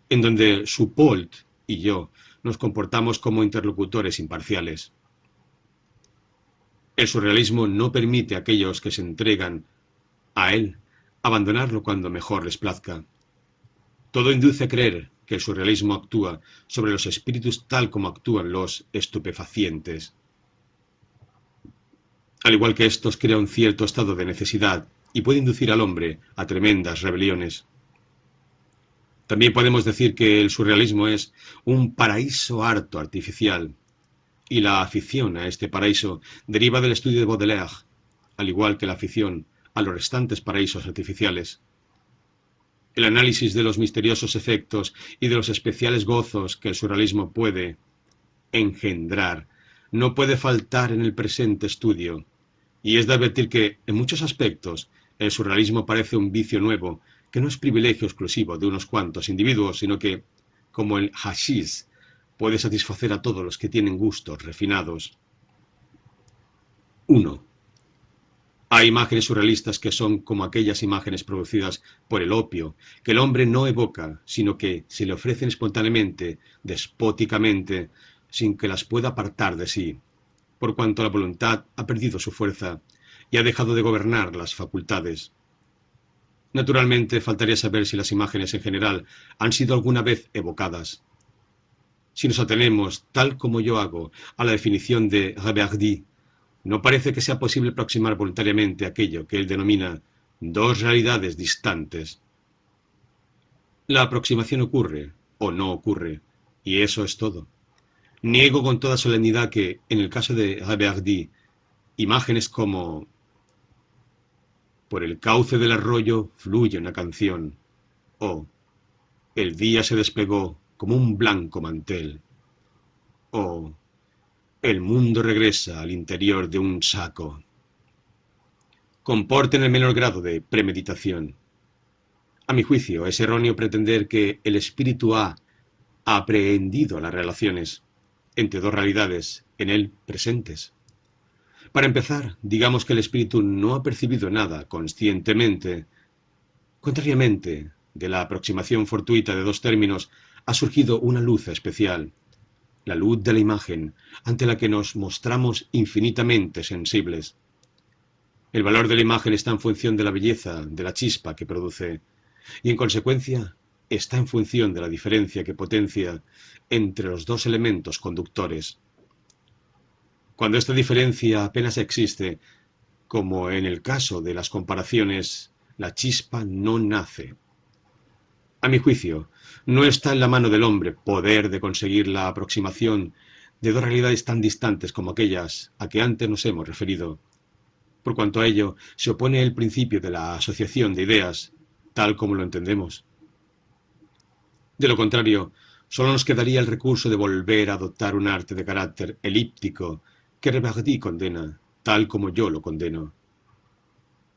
en donde Supolt y yo nos comportamos como interlocutores imparciales. El surrealismo no permite a aquellos que se entregan a él abandonarlo cuando mejor les plazca. Todo induce a creer que el surrealismo actúa sobre los espíritus tal como actúan los estupefacientes. Al igual que estos crea un cierto estado de necesidad y puede inducir al hombre a tremendas rebeliones. También podemos decir que el surrealismo es un paraíso harto artificial, y la afición a este paraíso deriva del estudio de Baudelaire, al igual que la afición a los restantes paraísos artificiales. El análisis de los misteriosos efectos y de los especiales gozos que el surrealismo puede engendrar no puede faltar en el presente estudio, y es de advertir que, en muchos aspectos, el surrealismo parece un vicio nuevo, que no es privilegio exclusivo de unos cuantos individuos, sino que, como el hashish, puede satisfacer a todos los que tienen gustos refinados. 1. Hay imágenes surrealistas que son como aquellas imágenes producidas por el opio, que el hombre no evoca, sino que se le ofrecen espontáneamente, despóticamente, sin que las pueda apartar de sí, por cuanto la voluntad ha perdido su fuerza y ha dejado de gobernar las facultades. Naturalmente, faltaría saber si las imágenes en general han sido alguna vez evocadas. Si nos atenemos, tal como yo hago, a la definición de Reverdy no parece que sea posible aproximar voluntariamente aquello que él denomina dos realidades distantes. La aproximación ocurre o no ocurre, y eso es todo. Niego con toda solemnidad que, en el caso de Reverdy, imágenes como por el cauce del arroyo fluye una canción, o el día se desplegó como un blanco mantel, o el mundo regresa al interior de un saco. Comporten el menor grado de premeditación. A mi juicio, es erróneo pretender que el espíritu ha aprehendido las relaciones entre dos realidades en él presentes. Para empezar, digamos que el espíritu no ha percibido nada conscientemente. Contrariamente de la aproximación fortuita de dos términos, ha surgido una luz especial, la luz de la imagen, ante la que nos mostramos infinitamente sensibles. El valor de la imagen está en función de la belleza, de la chispa que produce, y en consecuencia está en función de la diferencia que potencia entre los dos elementos conductores. Cuando esta diferencia apenas existe, como en el caso de las comparaciones, la chispa no nace. A mi juicio, no está en la mano del hombre poder de conseguir la aproximación de dos realidades tan distantes como aquellas a que antes nos hemos referido. Por cuanto a ello, se opone el principio de la asociación de ideas, tal como lo entendemos. De lo contrario, solo nos quedaría el recurso de volver a adoptar un arte de carácter elíptico que Reverdy condena, tal como yo lo condeno.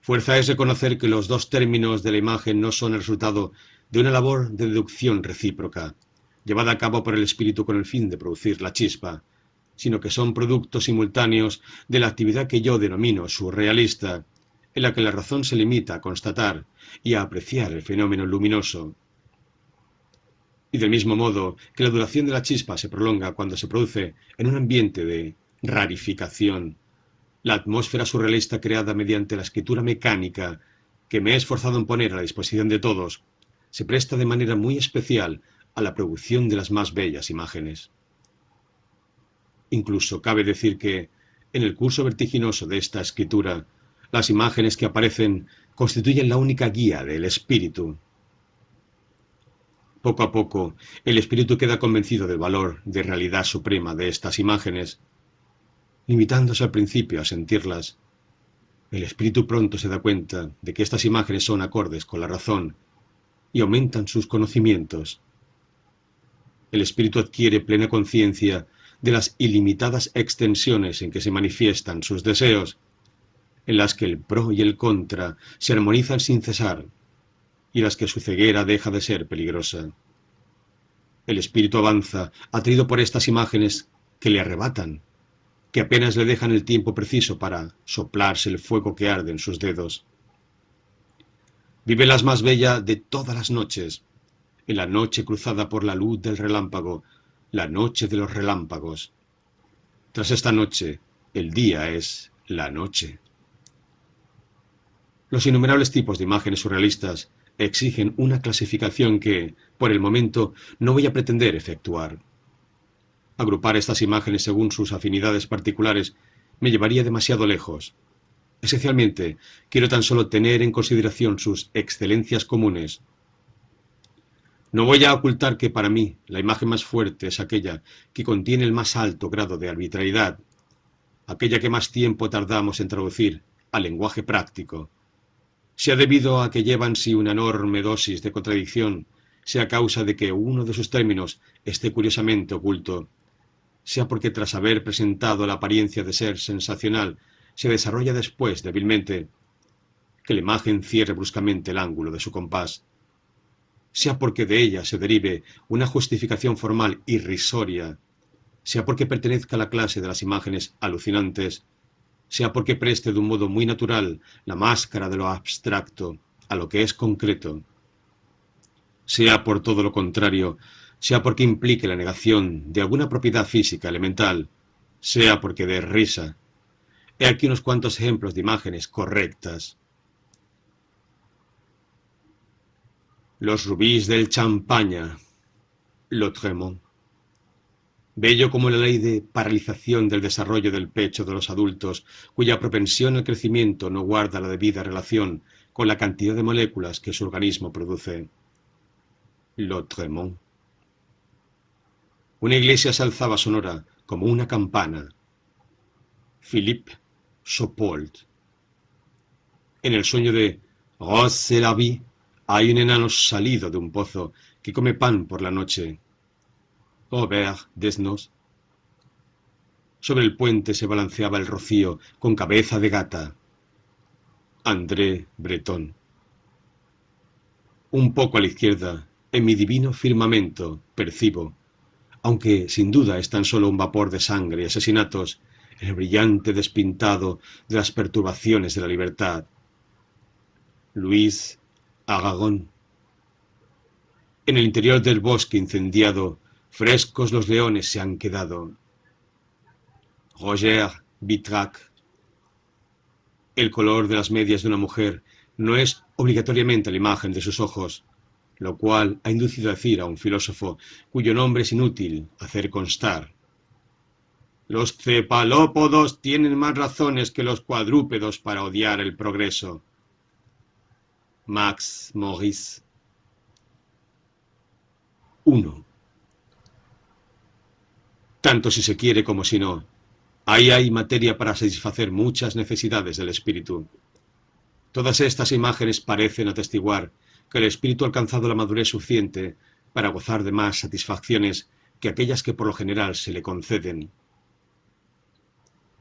Fuerza es reconocer que los dos términos de la imagen no son el resultado de una labor de deducción recíproca, llevada a cabo por el espíritu con el fin de producir la chispa, sino que son productos simultáneos de la actividad que yo denomino surrealista, en la que la razón se limita a constatar y a apreciar el fenómeno luminoso. Y del mismo modo que la duración de la chispa se prolonga cuando se produce en un ambiente de rarificación, la atmósfera surrealista creada mediante la escritura mecánica que me he esforzado en poner a la disposición de todos, se presta de manera muy especial a la producción de las más bellas imágenes. Incluso cabe decir que, en el curso vertiginoso de esta escritura, las imágenes que aparecen constituyen la única guía del espíritu. Poco a poco, el espíritu queda convencido del valor de realidad suprema de estas imágenes, limitándose al principio a sentirlas. El espíritu pronto se da cuenta de que estas imágenes son acordes con la razón y aumentan sus conocimientos. El espíritu adquiere plena conciencia de las ilimitadas extensiones en que se manifiestan sus deseos, en las que el pro y el contra se armonizan sin cesar, y las que su ceguera deja de ser peligrosa. El espíritu avanza, atraído por estas imágenes que le arrebatan, que apenas le dejan el tiempo preciso para soplarse el fuego que arde en sus dedos. Vive las más bella de todas las noches, en la noche cruzada por la luz del relámpago, la noche de los relámpagos. Tras esta noche, el día es la noche. Los innumerables tipos de imágenes surrealistas exigen una clasificación que, por el momento, no voy a pretender efectuar. Agrupar estas imágenes según sus afinidades particulares me llevaría demasiado lejos. Esencialmente, quiero tan solo tener en consideración sus excelencias comunes, no voy a ocultar que para mí la imagen más fuerte es aquella que contiene el más alto grado de arbitrariedad, aquella que más tiempo tardamos en traducir al lenguaje práctico, sea debido a que llevan sí una enorme dosis de contradicción, sea causa de que uno de sus términos esté curiosamente oculto, sea porque tras haber presentado la apariencia de ser sensacional, se desarrolla después débilmente, que la imagen cierre bruscamente el ángulo de su compás, sea porque de ella se derive una justificación formal irrisoria, sea porque pertenezca a la clase de las imágenes alucinantes, sea porque preste de un modo muy natural la máscara de lo abstracto a lo que es concreto, sea por todo lo contrario, sea porque implique la negación de alguna propiedad física elemental, sea porque dé risa. He aquí unos cuantos ejemplos de imágenes correctas. Los rubíes del Champaña, Lotremont. Bello como la ley de paralización del desarrollo del pecho de los adultos, cuya propensión al crecimiento no guarda la debida relación con la cantidad de moléculas que su organismo produce. Lotremont. Una iglesia se alzaba sonora como una campana. Philippe En el sueño de Rose la vie hay un enano salido de un pozo que come pan por la noche. Aubert Desnos. Sobre el puente se balanceaba el rocío con cabeza de gata. André Breton. Un poco a la izquierda, en mi divino firmamento, percibo, aunque sin duda es tan solo un vapor de sangre y asesinatos, el brillante despintado de las perturbaciones de la libertad. Luis Agagón. En el interior del bosque incendiado, frescos los leones se han quedado. Roger Vitrac. El color de las medias de una mujer no es obligatoriamente la imagen de sus ojos, lo cual ha inducido a decir a un filósofo cuyo nombre es inútil hacer constar. Los cefalópodos tienen más razones que los cuadrúpedos para odiar el progreso. Max Maurice. 1. Tanto si se quiere como si no, ahí hay materia para satisfacer muchas necesidades del espíritu. Todas estas imágenes parecen atestiguar que el espíritu ha alcanzado la madurez suficiente para gozar de más satisfacciones que aquellas que por lo general se le conceden.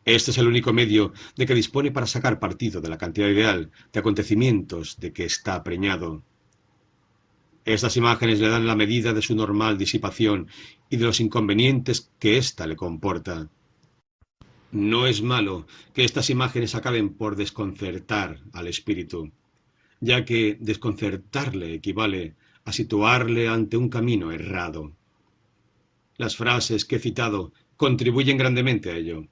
Este es el único medio de que dispone para sacar partido de la cantidad ideal de acontecimientos de que está preñado. Estas imágenes le dan la medida de su normal disipación y de los inconvenientes que ésta le comporta. No es malo que estas imágenes acaben por desconcertar al espíritu, ya que desconcertarle equivale a situarle ante un camino errado. Las frases que he citado contribuyen grandemente a ello.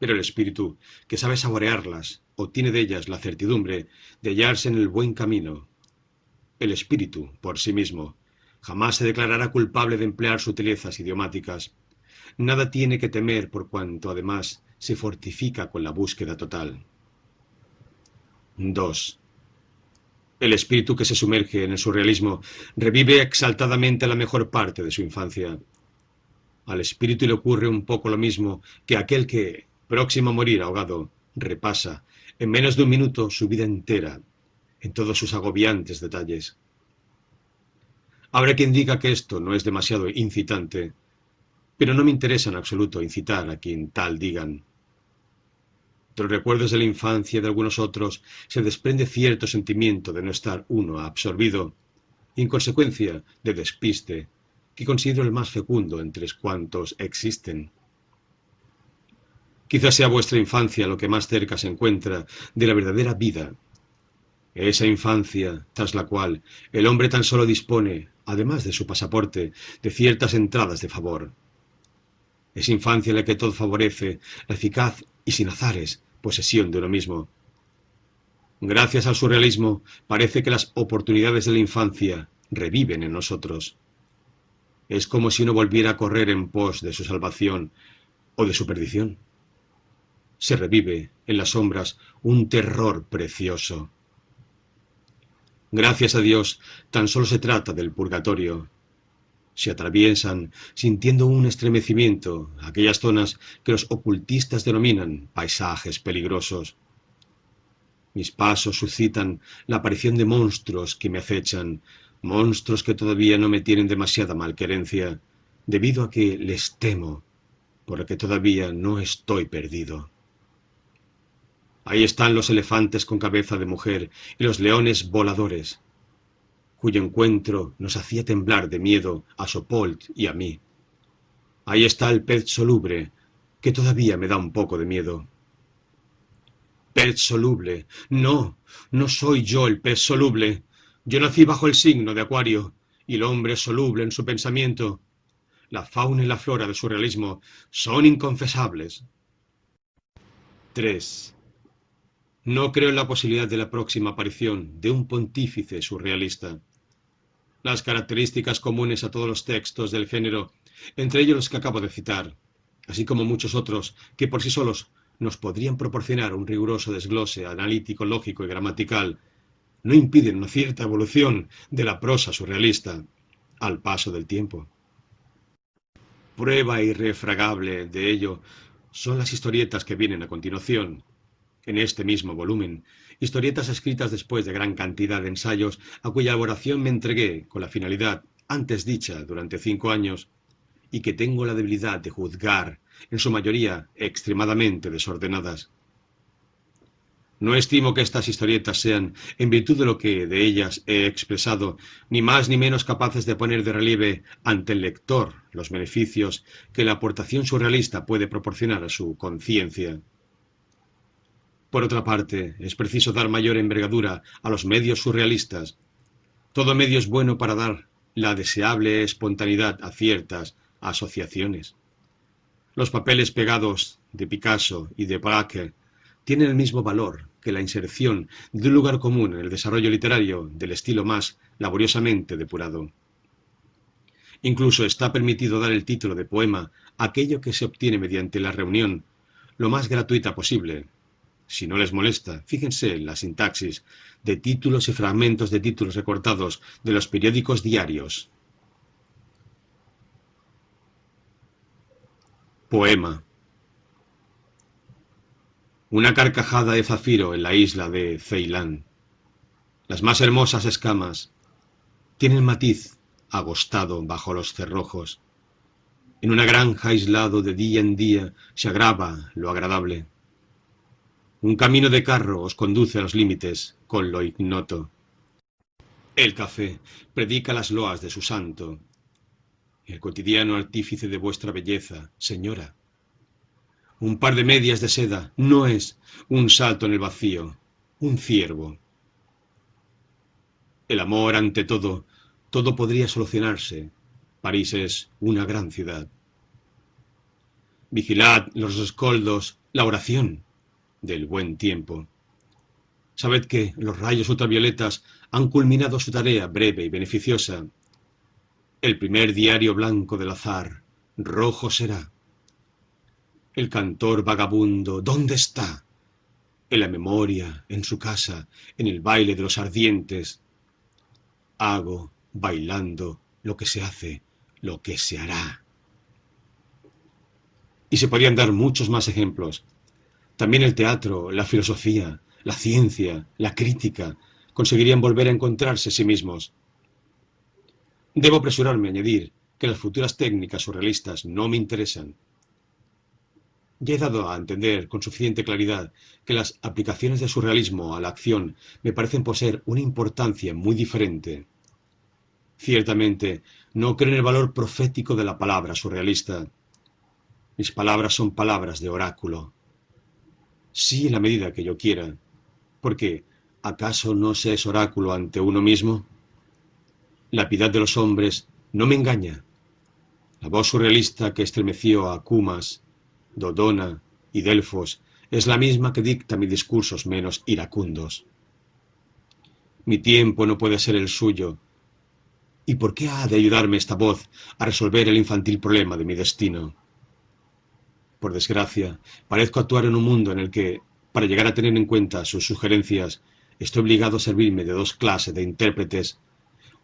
Pero el espíritu, que sabe saborearlas, obtiene de ellas la certidumbre de hallarse en el buen camino. El espíritu, por sí mismo, jamás se declarará culpable de emplear sutilezas idiomáticas. Nada tiene que temer por cuanto además se fortifica con la búsqueda total. 2. El espíritu que se sumerge en el surrealismo revive exaltadamente la mejor parte de su infancia. Al espíritu le ocurre un poco lo mismo que aquel que, próximo a morir ahogado, repasa, en menos de un minuto, su vida entera, en todos sus agobiantes detalles. Habrá quien diga que esto no es demasiado incitante, pero no me interesa en absoluto incitar a quien tal digan. De los recuerdos de la infancia de algunos otros se desprende cierto sentimiento de no estar uno absorbido, y en consecuencia de despiste, que considero el más fecundo entre cuantos existen. Quizás sea vuestra infancia lo que más cerca se encuentra de la verdadera vida. Esa infancia, tras la cual el hombre tan solo dispone, además de su pasaporte, de ciertas entradas de favor. Es infancia la que todo favorece, la eficaz y sin azares posesión de uno mismo. Gracias al surrealismo, parece que las oportunidades de la infancia reviven en nosotros. Es como si uno volviera a correr en pos de su salvación o de su perdición se revive en las sombras un terror precioso. Gracias a Dios, tan solo se trata del purgatorio. Se atraviesan, sintiendo un estremecimiento, aquellas zonas que los ocultistas denominan paisajes peligrosos. Mis pasos suscitan la aparición de monstruos que me acechan, monstruos que todavía no me tienen demasiada malquerencia, debido a que les temo, porque todavía no estoy perdido. Ahí están los elefantes con cabeza de mujer y los leones voladores, cuyo encuentro nos hacía temblar de miedo a Sopolt y a mí. Ahí está el pez soluble, que todavía me da un poco de miedo. Pez soluble. No, no soy yo el pez soluble. Yo nací bajo el signo de Acuario, y el hombre es soluble en su pensamiento. La fauna y la flora de su realismo son inconfesables. 3. No creo en la posibilidad de la próxima aparición de un pontífice surrealista. Las características comunes a todos los textos del género, entre ellos los que acabo de citar, así como muchos otros que por sí solos nos podrían proporcionar un riguroso desglose analítico, lógico y gramatical, no impiden una cierta evolución de la prosa surrealista al paso del tiempo. Prueba irrefragable de ello son las historietas que vienen a continuación, en este mismo volumen, historietas escritas después de gran cantidad de ensayos a cuya elaboración me entregué con la finalidad antes dicha durante cinco años y que tengo la debilidad de juzgar, en su mayoría extremadamente desordenadas. No estimo que estas historietas sean, en virtud de lo que de ellas he expresado, ni más ni menos capaces de poner de relieve ante el lector los beneficios que la aportación surrealista puede proporcionar a su conciencia. Por otra parte, es preciso dar mayor envergadura a los medios surrealistas. Todo medio es bueno para dar la deseable espontaneidad a ciertas asociaciones. Los papeles pegados de Picasso y de Braque tienen el mismo valor que la inserción de un lugar común en el desarrollo literario del estilo más laboriosamente depurado. Incluso está permitido dar el título de poema a aquello que se obtiene mediante la reunión lo más gratuita posible si no les molesta, fíjense en la sintaxis de títulos y fragmentos de títulos recortados de los periódicos diarios. Poema. Una carcajada de zafiro en la isla de Ceilán. Las más hermosas escamas tienen matiz agostado bajo los cerrojos. En una granja aislado de día en día se agrava lo agradable. Un camino de carro os conduce a los límites con lo ignoto. El café predica las loas de su santo. El cotidiano artífice de vuestra belleza, señora. Un par de medias de seda no es un salto en el vacío, un ciervo. El amor ante todo, todo podría solucionarse. París es una gran ciudad. Vigilad los escoldos, la oración del buen tiempo. Sabed que los rayos ultravioletas han culminado su tarea breve y beneficiosa. El primer diario blanco del azar, rojo será. El cantor vagabundo, ¿dónde está? En la memoria, en su casa, en el baile de los ardientes. Hago, bailando, lo que se hace, lo que se hará. Y se podrían dar muchos más ejemplos. También el teatro, la filosofía, la ciencia, la crítica, conseguirían volver a encontrarse a sí mismos. Debo apresurarme a añadir que las futuras técnicas surrealistas no me interesan. Ya he dado a entender con suficiente claridad que las aplicaciones del surrealismo a la acción me parecen poseer una importancia muy diferente. Ciertamente, no creo en el valor profético de la palabra surrealista, mis palabras son palabras de oráculo. Sí la medida que yo quiera. Porque, ¿acaso no se es oráculo ante uno mismo? La piedad de los hombres no me engaña. La voz surrealista que estremeció a Cumas, Dodona y Delfos es la misma que dicta mis discursos menos iracundos. Mi tiempo no puede ser el suyo. ¿Y por qué ha de ayudarme esta voz a resolver el infantil problema de mi destino? Por desgracia, parezco actuar en un mundo en el que, para llegar a tener en cuenta sus sugerencias, estoy obligado a servirme de dos clases de intérpretes.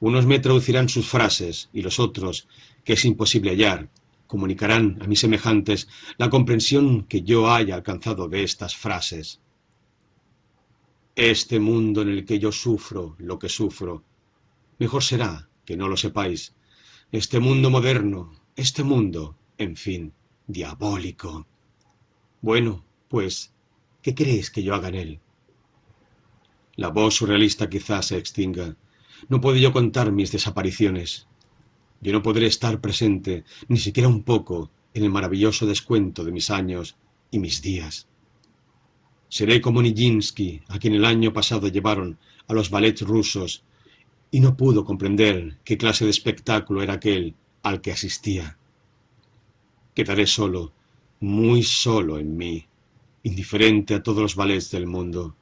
Unos me traducirán sus frases y los otros, que es imposible hallar, comunicarán a mis semejantes la comprensión que yo haya alcanzado de estas frases. Este mundo en el que yo sufro lo que sufro, mejor será que no lo sepáis. Este mundo moderno, este mundo, en fin, Diabólico. Bueno, pues, ¿qué crees que yo haga en él? La voz surrealista quizás se extinga. No puedo yo contar mis desapariciones. Yo no podré estar presente, ni siquiera un poco, en el maravilloso descuento de mis años y mis días. Seré como Nijinsky, a quien el año pasado llevaron a los ballets rusos, y no pudo comprender qué clase de espectáculo era aquel al que asistía. Quedaré solo, muy solo en mí, indiferente a todos los vales del mundo.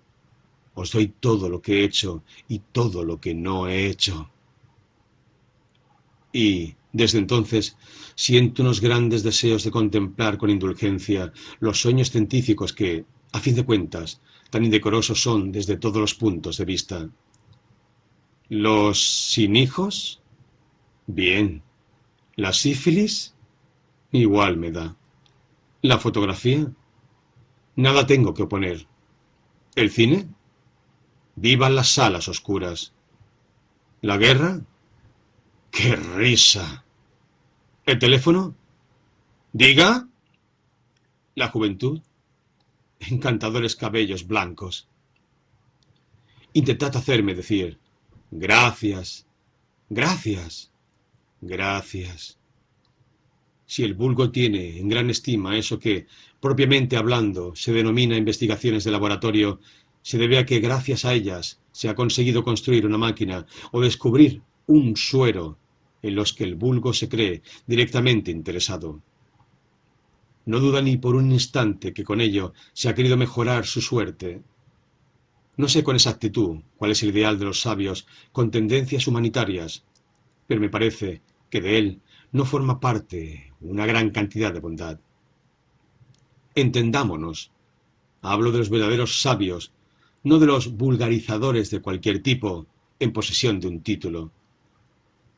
Os doy todo lo que he hecho y todo lo que no he hecho. Y, desde entonces, siento unos grandes deseos de contemplar con indulgencia los sueños científicos que, a fin de cuentas, tan indecorosos son desde todos los puntos de vista. ¿Los sin hijos? Bien. ¿La sífilis? Igual me da. ¿La fotografía? Nada tengo que oponer. ¿El cine? Vivan las salas oscuras. ¿La guerra? ¡Qué risa! ¿El teléfono? ¿Diga? ¿La juventud? Encantadores cabellos blancos. Intentad hacerme decir, gracias, gracias, gracias. Si el vulgo tiene en gran estima eso que, propiamente hablando, se denomina investigaciones de laboratorio, se debe a que gracias a ellas se ha conseguido construir una máquina o descubrir un suero en los que el vulgo se cree directamente interesado. No duda ni por un instante que con ello se ha querido mejorar su suerte. No sé con exactitud cuál es el ideal de los sabios con tendencias humanitarias, pero me parece que de él no forma parte una gran cantidad de bondad. Entendámonos. Hablo de los verdaderos sabios, no de los vulgarizadores de cualquier tipo en posesión de un título.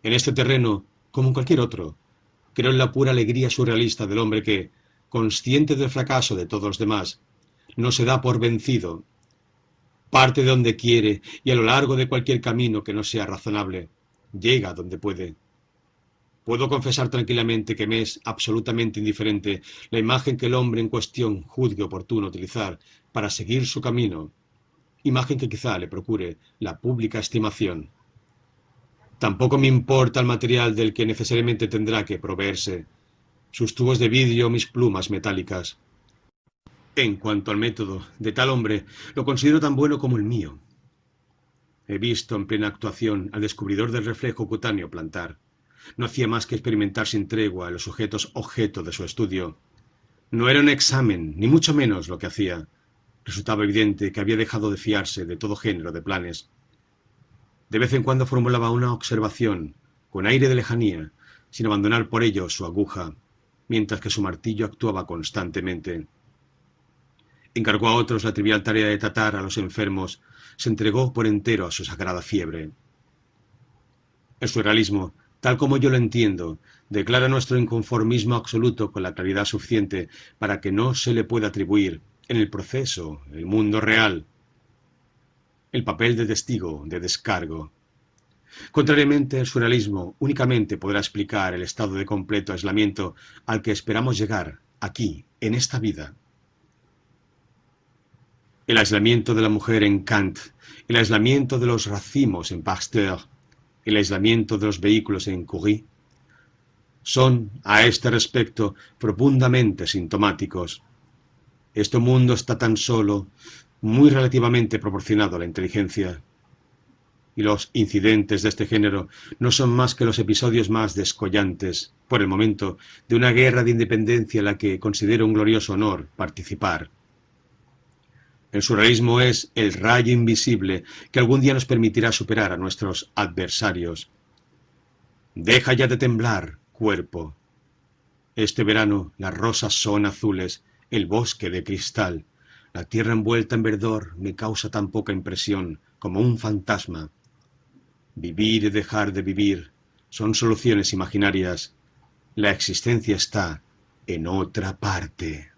En este terreno, como en cualquier otro, creo en la pura alegría surrealista del hombre que, consciente del fracaso de todos los demás, no se da por vencido. Parte de donde quiere y a lo largo de cualquier camino que no sea razonable, llega donde puede. Puedo confesar tranquilamente que me es absolutamente indiferente la imagen que el hombre en cuestión juzgue oportuno utilizar para seguir su camino, imagen que quizá le procure la pública estimación. Tampoco me importa el material del que necesariamente tendrá que proveerse, sus tubos de vidrio mis plumas metálicas. En cuanto al método de tal hombre, lo considero tan bueno como el mío. He visto en plena actuación al descubridor del reflejo cutáneo plantar. No hacía más que experimentar sin tregua los sujetos objeto de su estudio. No era un examen, ni mucho menos lo que hacía. Resultaba evidente que había dejado de fiarse de todo género de planes. De vez en cuando formulaba una observación, con aire de lejanía, sin abandonar por ello su aguja, mientras que su martillo actuaba constantemente encargó a otros la trivial tarea de tratar a los enfermos, se entregó por entero a su sagrada fiebre. El surrealismo, tal como yo lo entiendo, declara nuestro inconformismo absoluto con la claridad suficiente para que no se le pueda atribuir, en el proceso, el mundo real, el papel de testigo, de descargo. Contrariamente, el surrealismo únicamente podrá explicar el estado de completo aislamiento al que esperamos llegar aquí, en esta vida. El aislamiento de la mujer en Kant, el aislamiento de los racimos en Pasteur, el aislamiento de los vehículos en Curie, son, a este respecto, profundamente sintomáticos. Este mundo está tan solo, muy relativamente proporcionado a la inteligencia. Y los incidentes de este género no son más que los episodios más descollantes, por el momento, de una guerra de independencia en la que considero un glorioso honor participar. El surrealismo es el rayo invisible que algún día nos permitirá superar a nuestros adversarios. Deja ya de temblar, cuerpo. Este verano las rosas son azules, el bosque de cristal. La tierra envuelta en verdor me causa tan poca impresión como un fantasma. Vivir y dejar de vivir son soluciones imaginarias. La existencia está en otra parte.